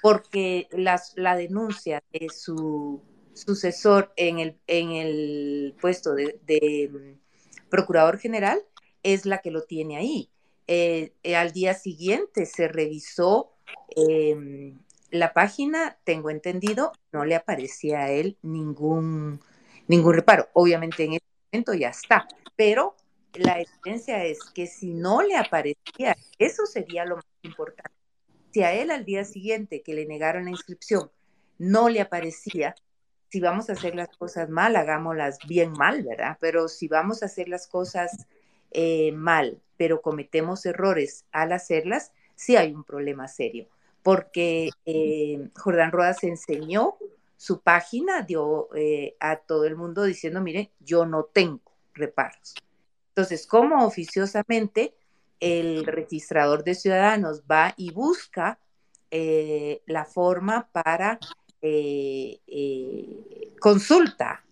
porque la denuncia de su sucesor en el, en el puesto de, mm, procurador general es la que lo tiene ahí. Eh, al día siguiente se revisó em, la página, tengo entendido, no le aparecía a él ningún, ningún reparo. Obviamente en ya está. Pero la evidencia es que si no le aparecía, eso sería lo más importante. Si a él al día siguiente que le negaron la inscripción no le aparecía, si vamos a hacer las cosas mal, hagámoslas bien mal, ¿verdad? Pero si vamos a hacer las cosas eh, mal, pero cometemos errores al hacerlas, sí hay un problema serio, porque eh, Jordán Rodas enseñó su página, dio eh, a todo el mundo diciendo, mire, yo no tengo reparos. Entonces, como oficiosamente el registrador de ciudadanos va y busca la forma para consulta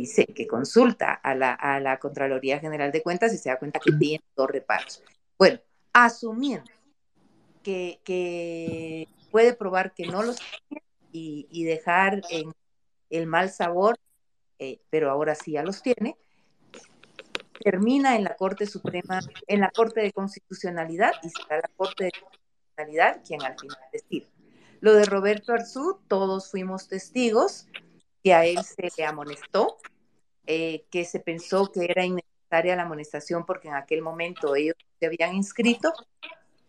dice que consulta a la, a la Contraloría General de Cuentas y se da cuenta que tiene dos reparos. Bueno, asumiendo que, que puede probar que no los tiene y, y dejar en el mal sabor, eh, pero ahora sí ya los tiene, termina en la Corte Suprema, en la Corte de Constitucionalidad y será la Corte de Constitucionalidad quien al final decida. Lo de Roberto Arzú, todos fuimos testigos, que a él se le amonestó, eh, que se pensó que era innecesaria la amonestación porque en aquel momento ellos se habían inscrito.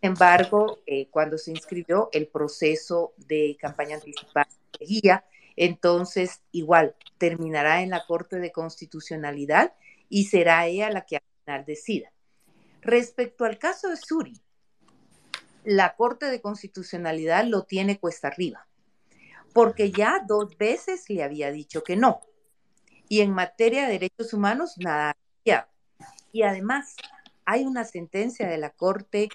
Embargo, eh, cuando se inscribió, el proceso de campaña anticipada seguía. Entonces, igual, terminará en la Corte de Constitucionalidad y será ella la que al final decida. Respecto al caso de Suri, la Corte de Constitucionalidad lo tiene cuesta arriba porque ya dos veces le había dicho que no. Y en materia de derechos humanos, nada. Y además, hay una sentencia de la Corte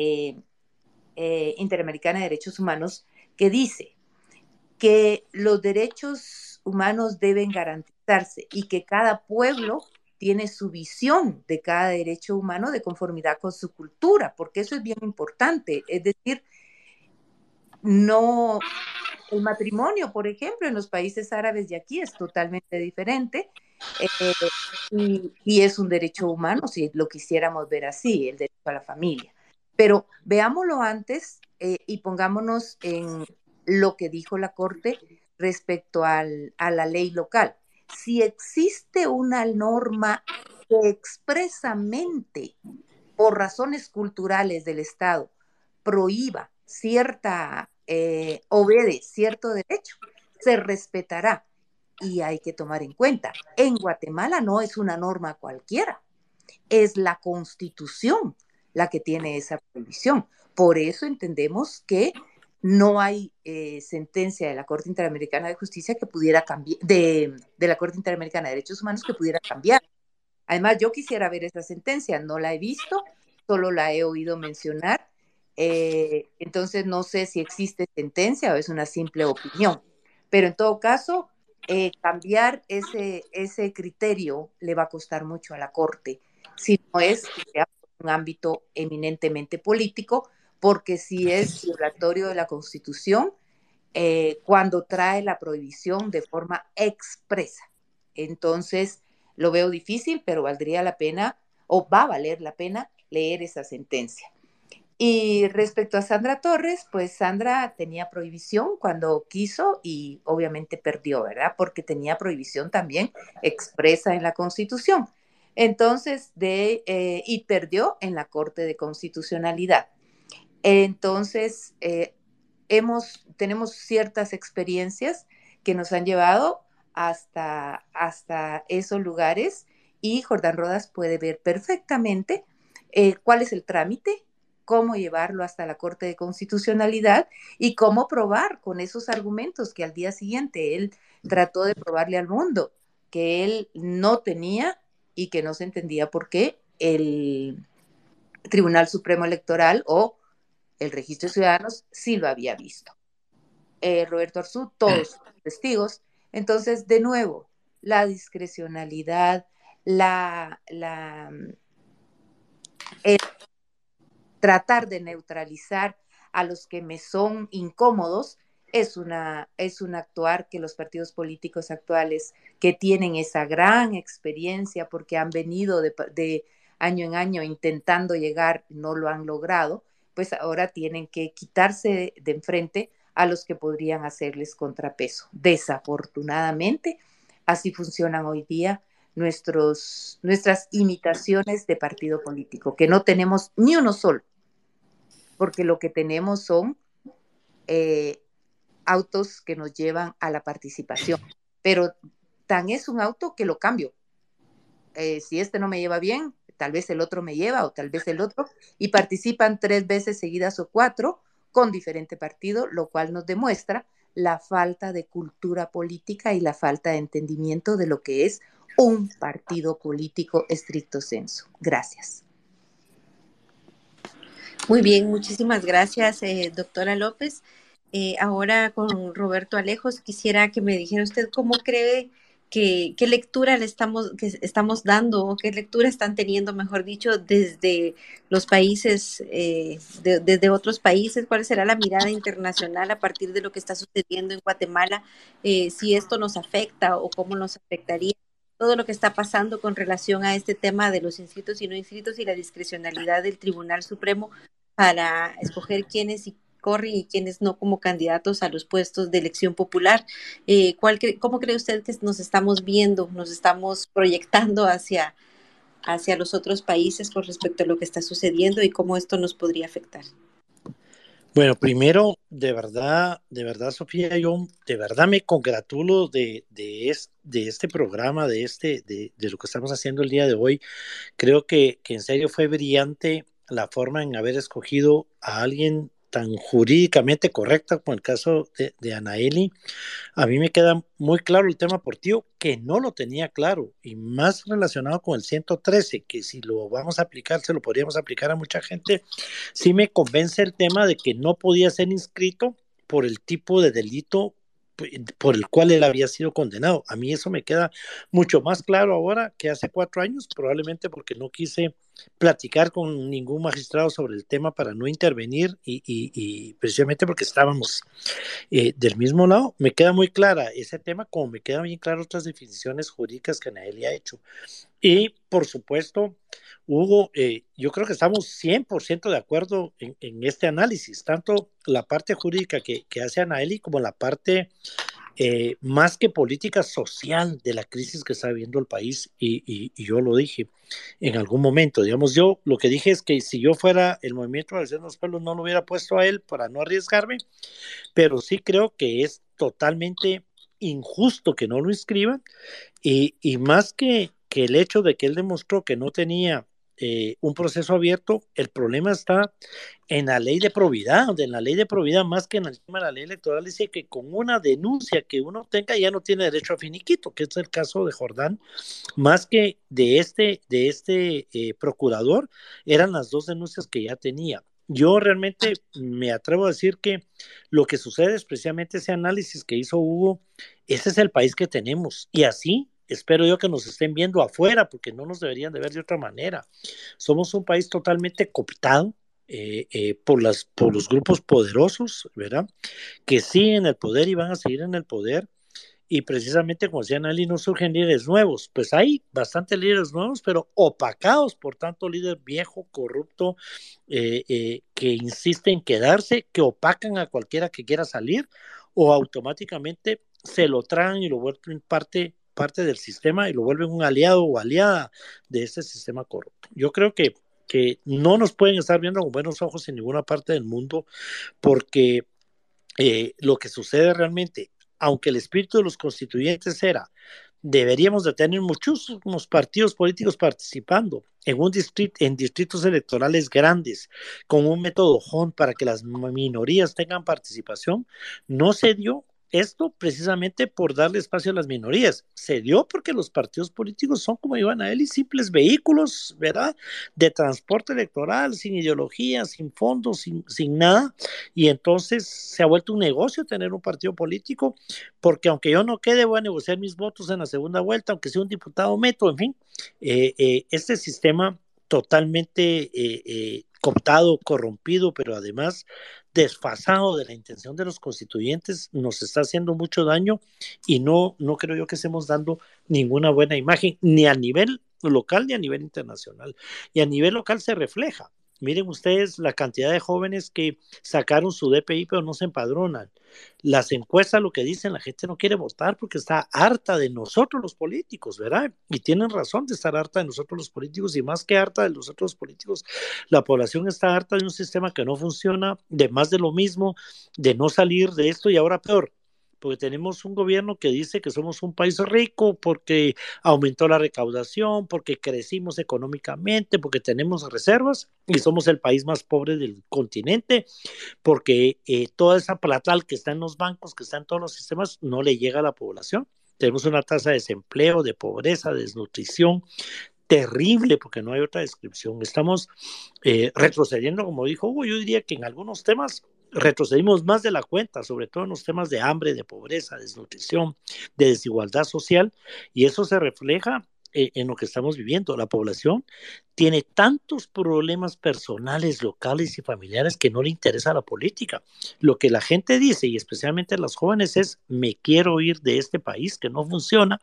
eh, eh, Interamericana de Derechos Humanos que dice que los derechos humanos deben garantizarse y que cada pueblo tiene su visión de cada derecho humano de conformidad con su cultura, porque eso es bien importante. Es decir, no, el matrimonio, por ejemplo, en los países árabes y aquí es totalmente diferente eh, y, es un derecho humano si lo quisiéramos ver así, el derecho a la familia. Pero veámoslo antes eh, y pongámonos en lo que dijo la Corte respecto al, a la ley local. Si existe una norma que expresamente, por razones culturales del Estado, prohíba cierta eh, obede cierto derecho, se respetará. Y hay que tomar en cuenta, en Guatemala no es una norma cualquiera, es la constitución la que tiene esa prohibición. Por eso entendemos que no hay eh, sentencia de la Corte Interamericana de Justicia que pudiera cambiar, de, la Corte Interamericana de Derechos Humanos que pudiera cambiar. Además, yo quisiera ver esa sentencia, no la he visto, solo la he oído mencionar eh, entonces no sé si existe sentencia o es una simple opinión. Pero en todo caso, eh, cambiar ese, ese criterio le va a costar mucho a la Corte, si no es un ámbito eminentemente político, porque si es violatorio de la Constitución eh, cuando trae la prohibición de forma expresa. Entonces, lo veo difícil, pero valdría la pena o va a valer la pena leer esa sentencia. Y respecto a Sandra Torres, pues Sandra tenía prohibición cuando quiso y obviamente perdió, ¿verdad? Porque tenía prohibición también expresa en la Constitución. Entonces, de, eh, y perdió en la Corte de Constitucionalidad. Entonces, eh, hemos, tenemos ciertas experiencias que nos han llevado hasta, hasta esos lugares y Jordán Rodas puede ver perfectamente eh, cuál es el trámite cómo llevarlo hasta la Corte de Constitucionalidad y cómo probar con esos argumentos que al día siguiente él trató de probarle al mundo que él no tenía y que no se entendía por qué el Tribunal Supremo Electoral o el Registro de Ciudadanos sí lo había visto. Eh, Roberto Arzú, todos testigos. Entonces, de nuevo, la discrecionalidad, la, la, el tratar de neutralizar a los que me son incómodos es una es un actuar que los partidos políticos actuales que tienen esa gran experiencia porque han venido de, año en año intentando llegar no lo han logrado pues ahora tienen que quitarse de enfrente a los que podrían hacerles contrapeso. Desafortunadamente así funcionan hoy día nuestros, nuestras imitaciones de partido político, que no tenemos ni uno solo, porque lo que tenemos son eh, autos que nos llevan a la participación, pero tan es un auto que lo cambio. Eh, si este no me lleva bien, tal vez el otro me lleva o tal vez el otro, y participan tres veces seguidas o cuatro con diferente partido, lo cual nos demuestra la falta de cultura política y la falta de entendimiento de lo que es un partido político estricto senso. Gracias. Muy bien, muchísimas gracias, eh, doctora López. Eh, ahora con Roberto Alejos, quisiera que me dijera usted cómo cree que, qué lectura le estamos, que estamos dando, o qué lectura están teniendo, mejor dicho, desde los países, eh, desde otros países, cuál será la mirada internacional a partir de lo que está sucediendo en Guatemala, si esto nos afecta o cómo nos afectaría todo lo que está pasando con relación a este tema de los inscritos y no inscritos y la discrecionalidad del Tribunal Supremo para escoger quiénes y corren y quiénes no como candidatos a los puestos de elección popular. Eh, ¿cuál ¿Cómo cree usted que nos estamos viendo, nos estamos proyectando hacia, hacia los otros países con respecto a lo que está sucediendo y cómo esto nos podría afectar? Bueno, primero, de verdad, de verdad, Sofía, yo de verdad me congratulo de, de, de este programa, de, este, de, de, lo que estamos haciendo el día de hoy. Creo que, que en serio fue brillante la forma en haber escogido a alguien tan jurídicamente correcta como el caso de, de Anaeli, a mí me queda muy claro el tema por tío, que no lo tenía claro, y más relacionado con el 113, que si lo vamos a aplicar, se lo podríamos aplicar a mucha gente, sí me convence el tema de que no podía ser inscrito por el tipo de delito por el cual él había sido condenado. A mí eso me queda mucho más claro ahora que hace cuatro años, probablemente porque no quise platicar con ningún magistrado sobre el tema para no intervenir y, precisamente porque estábamos eh, del mismo lado. Me queda muy clara ese tema, como me quedan bien claras otras definiciones jurídicas que Anaeli ha hecho. Y por supuesto, Hugo, eh, yo creo que estamos 100% de acuerdo en, este análisis, tanto la parte jurídica que, que hace Anaeli como la parte eh, más que política social de la crisis que está viviendo el país, y, yo lo dije en algún momento, digamos, yo lo que dije es que si yo fuera el movimiento de los pueblos no lo hubiera puesto a él para no arriesgarme, pero sí creo que es totalmente injusto que no lo inscriban, y, y más que, que el hecho de que él demostró que no tenía eh, un proceso abierto, el problema está en la ley de probidad, donde en la ley de probidad, más que en el tema de la ley electoral, dice que con una denuncia que uno tenga ya no tiene derecho a finiquito, que es el caso de Jordán, más que de este, de este eh, procurador, eran las dos denuncias que ya tenía. Yo realmente me atrevo a decir que lo que sucede es precisamente ese análisis que hizo Hugo, ese es el país que tenemos. Y así espero yo que nos estén viendo afuera, porque no nos deberían de ver de otra manera. Somos un país totalmente cooptado eh, eh, por, las, por los grupos poderosos, ¿verdad? Que siguen el poder y van a seguir en el poder. Y precisamente, como decía Nelly, no surgen líderes nuevos. Pues hay bastantes líderes nuevos, pero opacados por tanto líder viejo, corrupto, eh, que insiste en quedarse, que opacan a cualquiera que quiera salir o automáticamente se lo traen y lo vuelven parte parte del sistema y lo vuelven un aliado o aliada de este sistema corrupto. Yo creo que, que no nos pueden estar viendo con buenos ojos en ninguna parte del mundo porque eh, lo que sucede realmente, aunque el espíritu de los constituyentes era deberíamos de tener muchísimos partidos políticos participando en un distrito, en distritos electorales grandes con un método HON para que las minorías tengan participación, no se dio esto precisamente por darle espacio a las minorías. Se dio porque los partidos políticos son, como iban a él, simples vehículos, ¿verdad? De transporte electoral, sin ideología, sin fondos, sin, sin nada. Y entonces se ha vuelto un negocio tener un partido político, porque aunque yo no quede, voy a negociar mis votos en la segunda vuelta, aunque sea un diputado meto, en fin, eh, eh, este sistema totalmente eh, cooptado, corrompido, pero además desfasado de la intención de los constituyentes, nos está haciendo mucho daño y no, no creo yo que estemos dando ninguna buena imagen, ni a nivel local ni a nivel internacional. Y a nivel local se refleja. Miren ustedes la cantidad de jóvenes que sacaron su DPI pero no se empadronan. Las encuestas lo que dicen, la gente no quiere votar porque está harta de nosotros los políticos, ¿verdad? Y tienen razón de estar harta de nosotros los políticos y más que harta de nosotros los políticos, la población está harta de un sistema que no funciona, de más de lo mismo, de no salir de esto y ahora peor, porque tenemos un gobierno que dice que somos un país rico porque aumentó la recaudación, porque crecimos económicamente, porque tenemos reservas y somos el país más pobre del continente, porque eh, toda esa platal que está en los bancos, que está en todos los sistemas, no le llega a la población. Tenemos una tasa de desempleo, de pobreza, de desnutrición, terrible, porque no hay otra descripción. Estamos eh, retrocediendo, como dijo Hugo, yo diría que en algunos temas retrocedimos más de la cuenta, sobre todo en los temas de hambre, de pobreza, desnutrición, de desigualdad social, y eso se refleja eh, en lo que estamos viviendo. La población tiene tantos problemas personales, locales y familiares que no le interesa la política. Lo que la gente dice, y especialmente las jóvenes, es me quiero ir de este país que no funciona,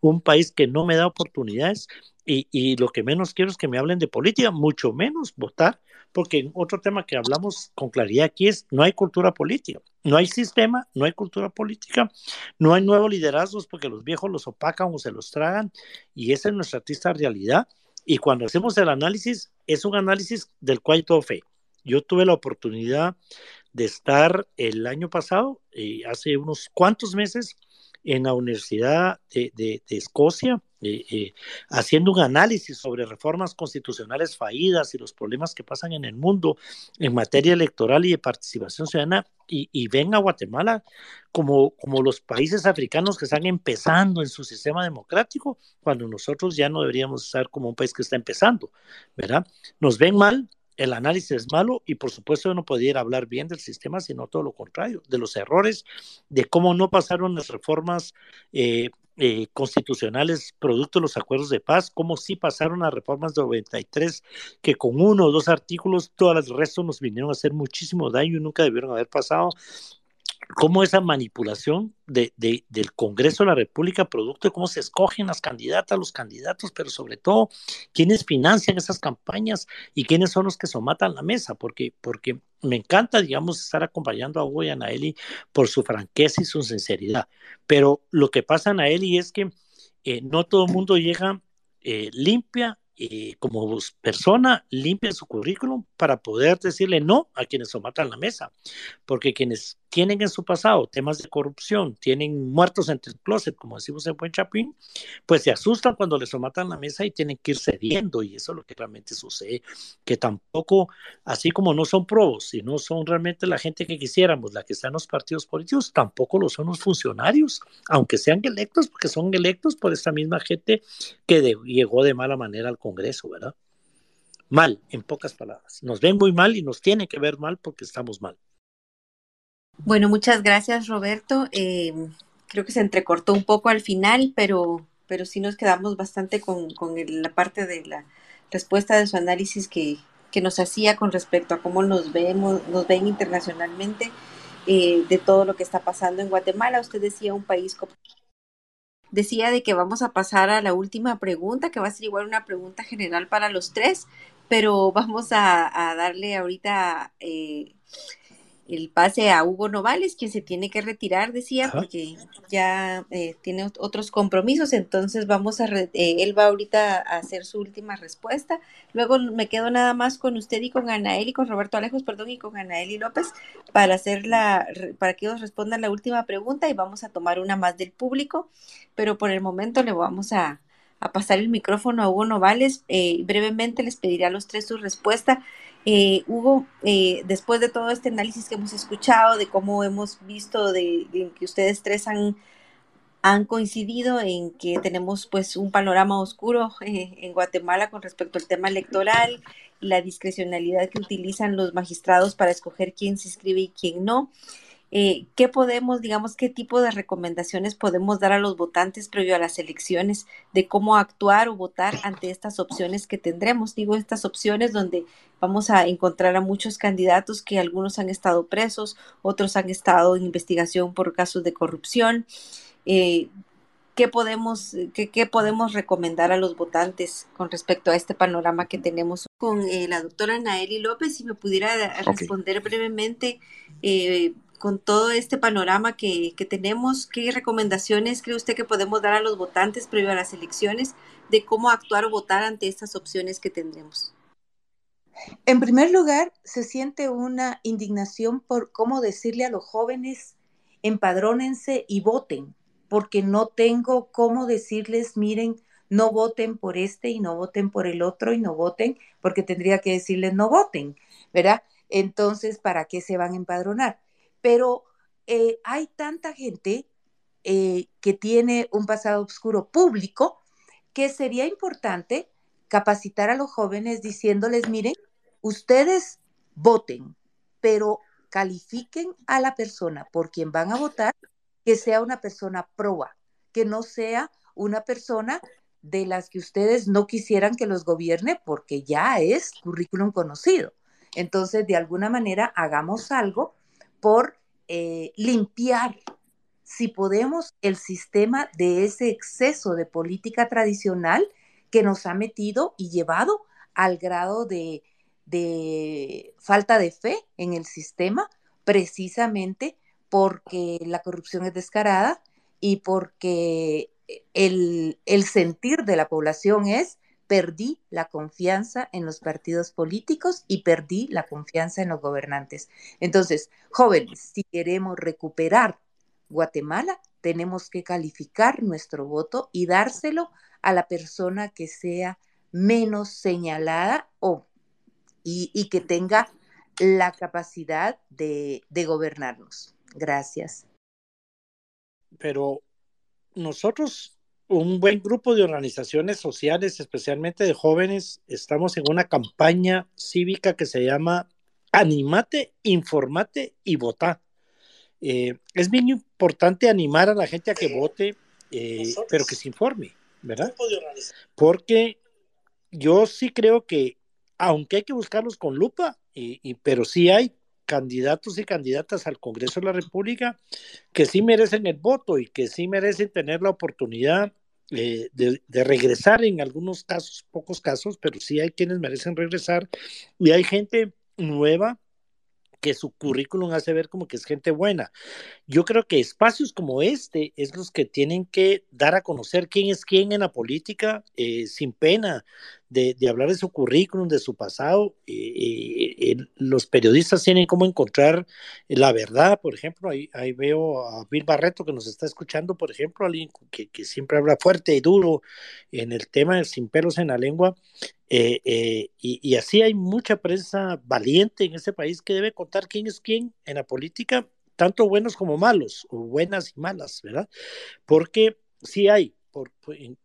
un país que no me da oportunidades y, lo que menos quiero es que me hablen de política, mucho menos votar porque otro tema que hablamos con claridad aquí es, no hay cultura política, no hay sistema, no hay cultura política, no hay nuevos liderazgos porque los viejos los opacan o se los tragan, y esa es nuestra triste realidad. Y cuando hacemos el análisis, es un análisis del cual todo fe. Yo tuve la oportunidad de estar el año pasado, eh, hace unos cuantos meses, en la Universidad de, Escocia, eh, eh, haciendo un análisis sobre reformas constitucionales fallidas y los problemas que pasan en el mundo en materia electoral y de participación ciudadana, y, y ven a Guatemala como, como los países africanos que están empezando en su sistema democrático, cuando nosotros ya no deberíamos estar como un país que está empezando, ¿verdad? Nos ven mal, el análisis es malo y por supuesto no podía hablar bien del sistema, sino todo lo contrario, de los errores, de cómo no pasaron las reformas eh, eh, constitucionales producto de los acuerdos de paz, cómo sí pasaron las reformas de 93, que con uno o dos artículos, todo el resto nos vinieron a hacer muchísimo daño y nunca debieron haber pasado cómo esa manipulación de, del Congreso de la República, producto de cómo se escogen las candidatas, los candidatos, pero sobre todo quiénes financian esas campañas y quiénes son los que somatan la mesa, porque, porque me encanta, digamos, estar acompañando a Hugo y a Naeli por su franqueza y su sinceridad, pero lo que pasa a Naeli es que eh, no todo el mundo llega eh, limpia eh, como persona limpia su currículum para poder decirle no a quienes somatan la mesa, porque quienes tienen en su pasado temas de corrupción, tienen muertos entre el closet, como decimos en Buen Chapín, pues se asustan cuando les somatan la mesa y tienen que ir cediendo, y eso es lo que realmente sucede, que tampoco, así como no son probos, y no son realmente la gente que quisiéramos, la que está en los partidos políticos, tampoco lo son los funcionarios, aunque sean electos, porque son electos por esta misma gente que llegó de mala manera al Congreso, ¿verdad? Mal, en pocas palabras. Nos ven muy mal y nos tiene que ver mal porque estamos mal. Bueno, muchas gracias Roberto. Eh, creo que se entrecortó un poco al final, pero, pero sí nos quedamos bastante con, la parte de la respuesta de su análisis que, nos hacía con respecto a cómo nos vemos, nos ven internacionalmente eh, de todo lo que está pasando en Guatemala. Usted decía un país decía de que vamos a pasar a la última pregunta, que va a ser igual una pregunta general para los tres, pero vamos a, darle ahorita eh, el pase a Hugo Novales, quien se tiene que retirar, decía, porque ya eh, tiene otros compromisos, entonces vamos a, eh, él va ahorita a hacer su última respuesta. Luego me quedo nada más con usted y con Anael y con Roberto Alejos, perdón, y con Anael y López para hacer la, para que ellos respondan la última pregunta y vamos a tomar una más del público, pero por el momento le vamos a, pasar el micrófono a Hugo Novales. Eh, brevemente les pediré a los tres su respuesta eh, Hugo, eh, después de todo este análisis que hemos escuchado, de cómo hemos visto de, que ustedes tres han, han, coincidido en que tenemos pues un panorama oscuro eh, en Guatemala con respecto al tema electoral, la discrecionalidad que utilizan los magistrados para escoger quién se inscribe y quién no. Eh, ¿qué podemos, digamos, qué tipo de recomendaciones podemos dar a los votantes previo a las elecciones de cómo actuar o votar ante estas opciones que tendremos? Digo, estas opciones donde vamos a encontrar a muchos candidatos que algunos han estado presos, otros han estado en investigación por casos de corrupción. Eh, ¿qué, podemos, qué, podemos recomendar a los votantes con respecto a este panorama que tenemos? Con eh, la doctora Naeli López, si me pudiera responder brevemente con todo este panorama que, tenemos, ¿qué recomendaciones cree usted que podemos dar a los votantes previo a las elecciones de cómo actuar o votar ante estas opciones que tendremos? En primer lugar, se siente una indignación por cómo decirle a los jóvenes empadrónense y voten, porque no tengo cómo decirles, miren, no voten por este y no voten por el otro y no voten, porque tendría que decirles no voten, ¿verdad? Entonces, ¿para qué se van a empadronar? Pero eh, hay tanta gente eh, que tiene un pasado oscuro público que sería importante capacitar a los jóvenes diciéndoles, miren, ustedes voten, pero califiquen a la persona por quien van a votar, que sea una persona proba, que no sea una persona de las que ustedes no quisieran que los gobierne porque ya es currículum conocido. Entonces, de alguna manera, hagamos algo por eh, limpiar, si podemos, el sistema de ese exceso de política tradicional que nos ha metido y llevado al grado de, de falta de fe en el sistema, precisamente porque la corrupción es descarada y porque el, sentir de la población es perdí la confianza en los partidos políticos y perdí la confianza en los gobernantes. Entonces, jóvenes, si queremos recuperar Guatemala, tenemos que calificar nuestro voto y dárselo a la persona que sea menos señalada o, y, que tenga la capacidad de, de gobernarnos. Gracias. Pero nosotros, un buen grupo de organizaciones sociales, especialmente de jóvenes, estamos en una campaña cívica que se llama Animate, Informate y Vota. Eh, es bien importante animar a la gente a que vote, eh, pero que se informe, ¿verdad? Porque yo sí creo que, aunque hay que buscarlos con lupa, y, pero sí hay candidatos y candidatas al Congreso de la República que sí merecen el voto y que sí merecen tener la oportunidad eh, de, de, regresar en algunos casos, pocos casos, pero sí hay quienes merecen regresar. Y hay gente nueva que su currículum hace ver como que es gente buena. Yo creo que espacios como este es los que tienen que dar a conocer quién es quién en la política eh, sin pena, de, hablar de su currículum, de su pasado. Eh, los periodistas tienen cómo encontrar la verdad, por ejemplo, ahí, ahí, veo a Bill Barreto que nos está escuchando, por ejemplo, alguien que, que siempre habla fuerte y duro en el tema de sin pelos en la lengua. Eh, eh, y, así hay mucha prensa valiente en este país que debe contar quién es quién en la política, tanto buenos como malos, o buenas y malas, ¿verdad? Porque sí hay por,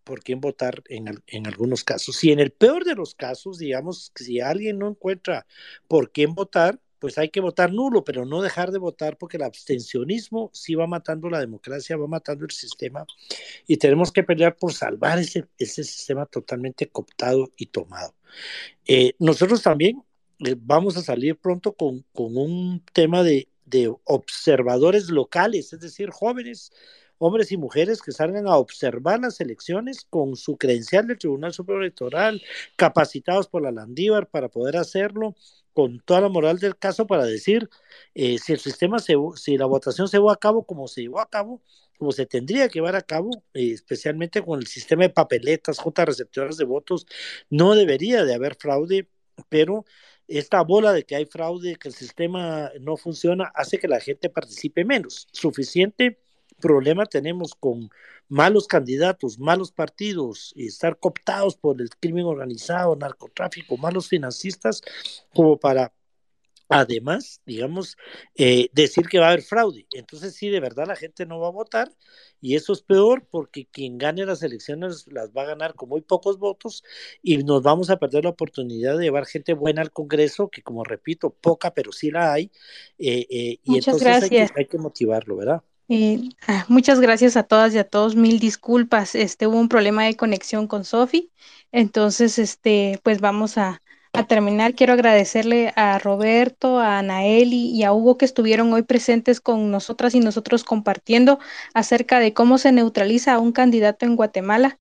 por quién votar en, en, algunos casos. Y en el peor de los casos, digamos, si alguien no encuentra por quién votar, pues hay que votar nulo, pero no dejar de votar porque el abstencionismo sí va matando la democracia, va matando el sistema y tenemos que pelear por salvar ese, ese sistema totalmente cooptado y tomado. Eh, nosotros también eh, vamos a salir pronto con, con un tema de, de observadores locales, es decir, jóvenes hombres y mujeres que salgan a observar las elecciones con su credencial del Tribunal Superior Electoral, capacitados por la Landívar para poder hacerlo con toda la moral del caso para decir eh, si el sistema se, si la votación se llevó a cabo como se llevó a cabo, como se tendría que llevar a cabo, eh, especialmente con el sistema de papeletas, juntas receptoras de votos, no debería de haber fraude, pero esta bola de que hay fraude, que el sistema no funciona, hace que la gente participe menos. Suficiente problema tenemos con malos candidatos, malos partidos, y estar cooptados por el crimen organizado, narcotráfico, malos financistas, como para además, digamos, eh, decir que va a haber fraude. Entonces, sí, de verdad la gente no va a votar y eso es peor porque quien gane las elecciones las va a ganar con muy pocos votos y nos vamos a perder la oportunidad de llevar gente buena al Congreso, que como repito, poca, pero sí la hay. Eh, eh, y entonces hay que, hay que motivarlo, ¿verdad? Eh, ah, muchas gracias a todas y a todos. Mil disculpas. Este hubo un problema de conexión con Sofi. Entonces, este, pues vamos a, a, terminar. Quiero agradecerle a Roberto, a Anaeli y a Hugo que estuvieron hoy presentes con nosotras y nosotros compartiendo acerca de cómo se neutraliza a un candidato en Guatemala.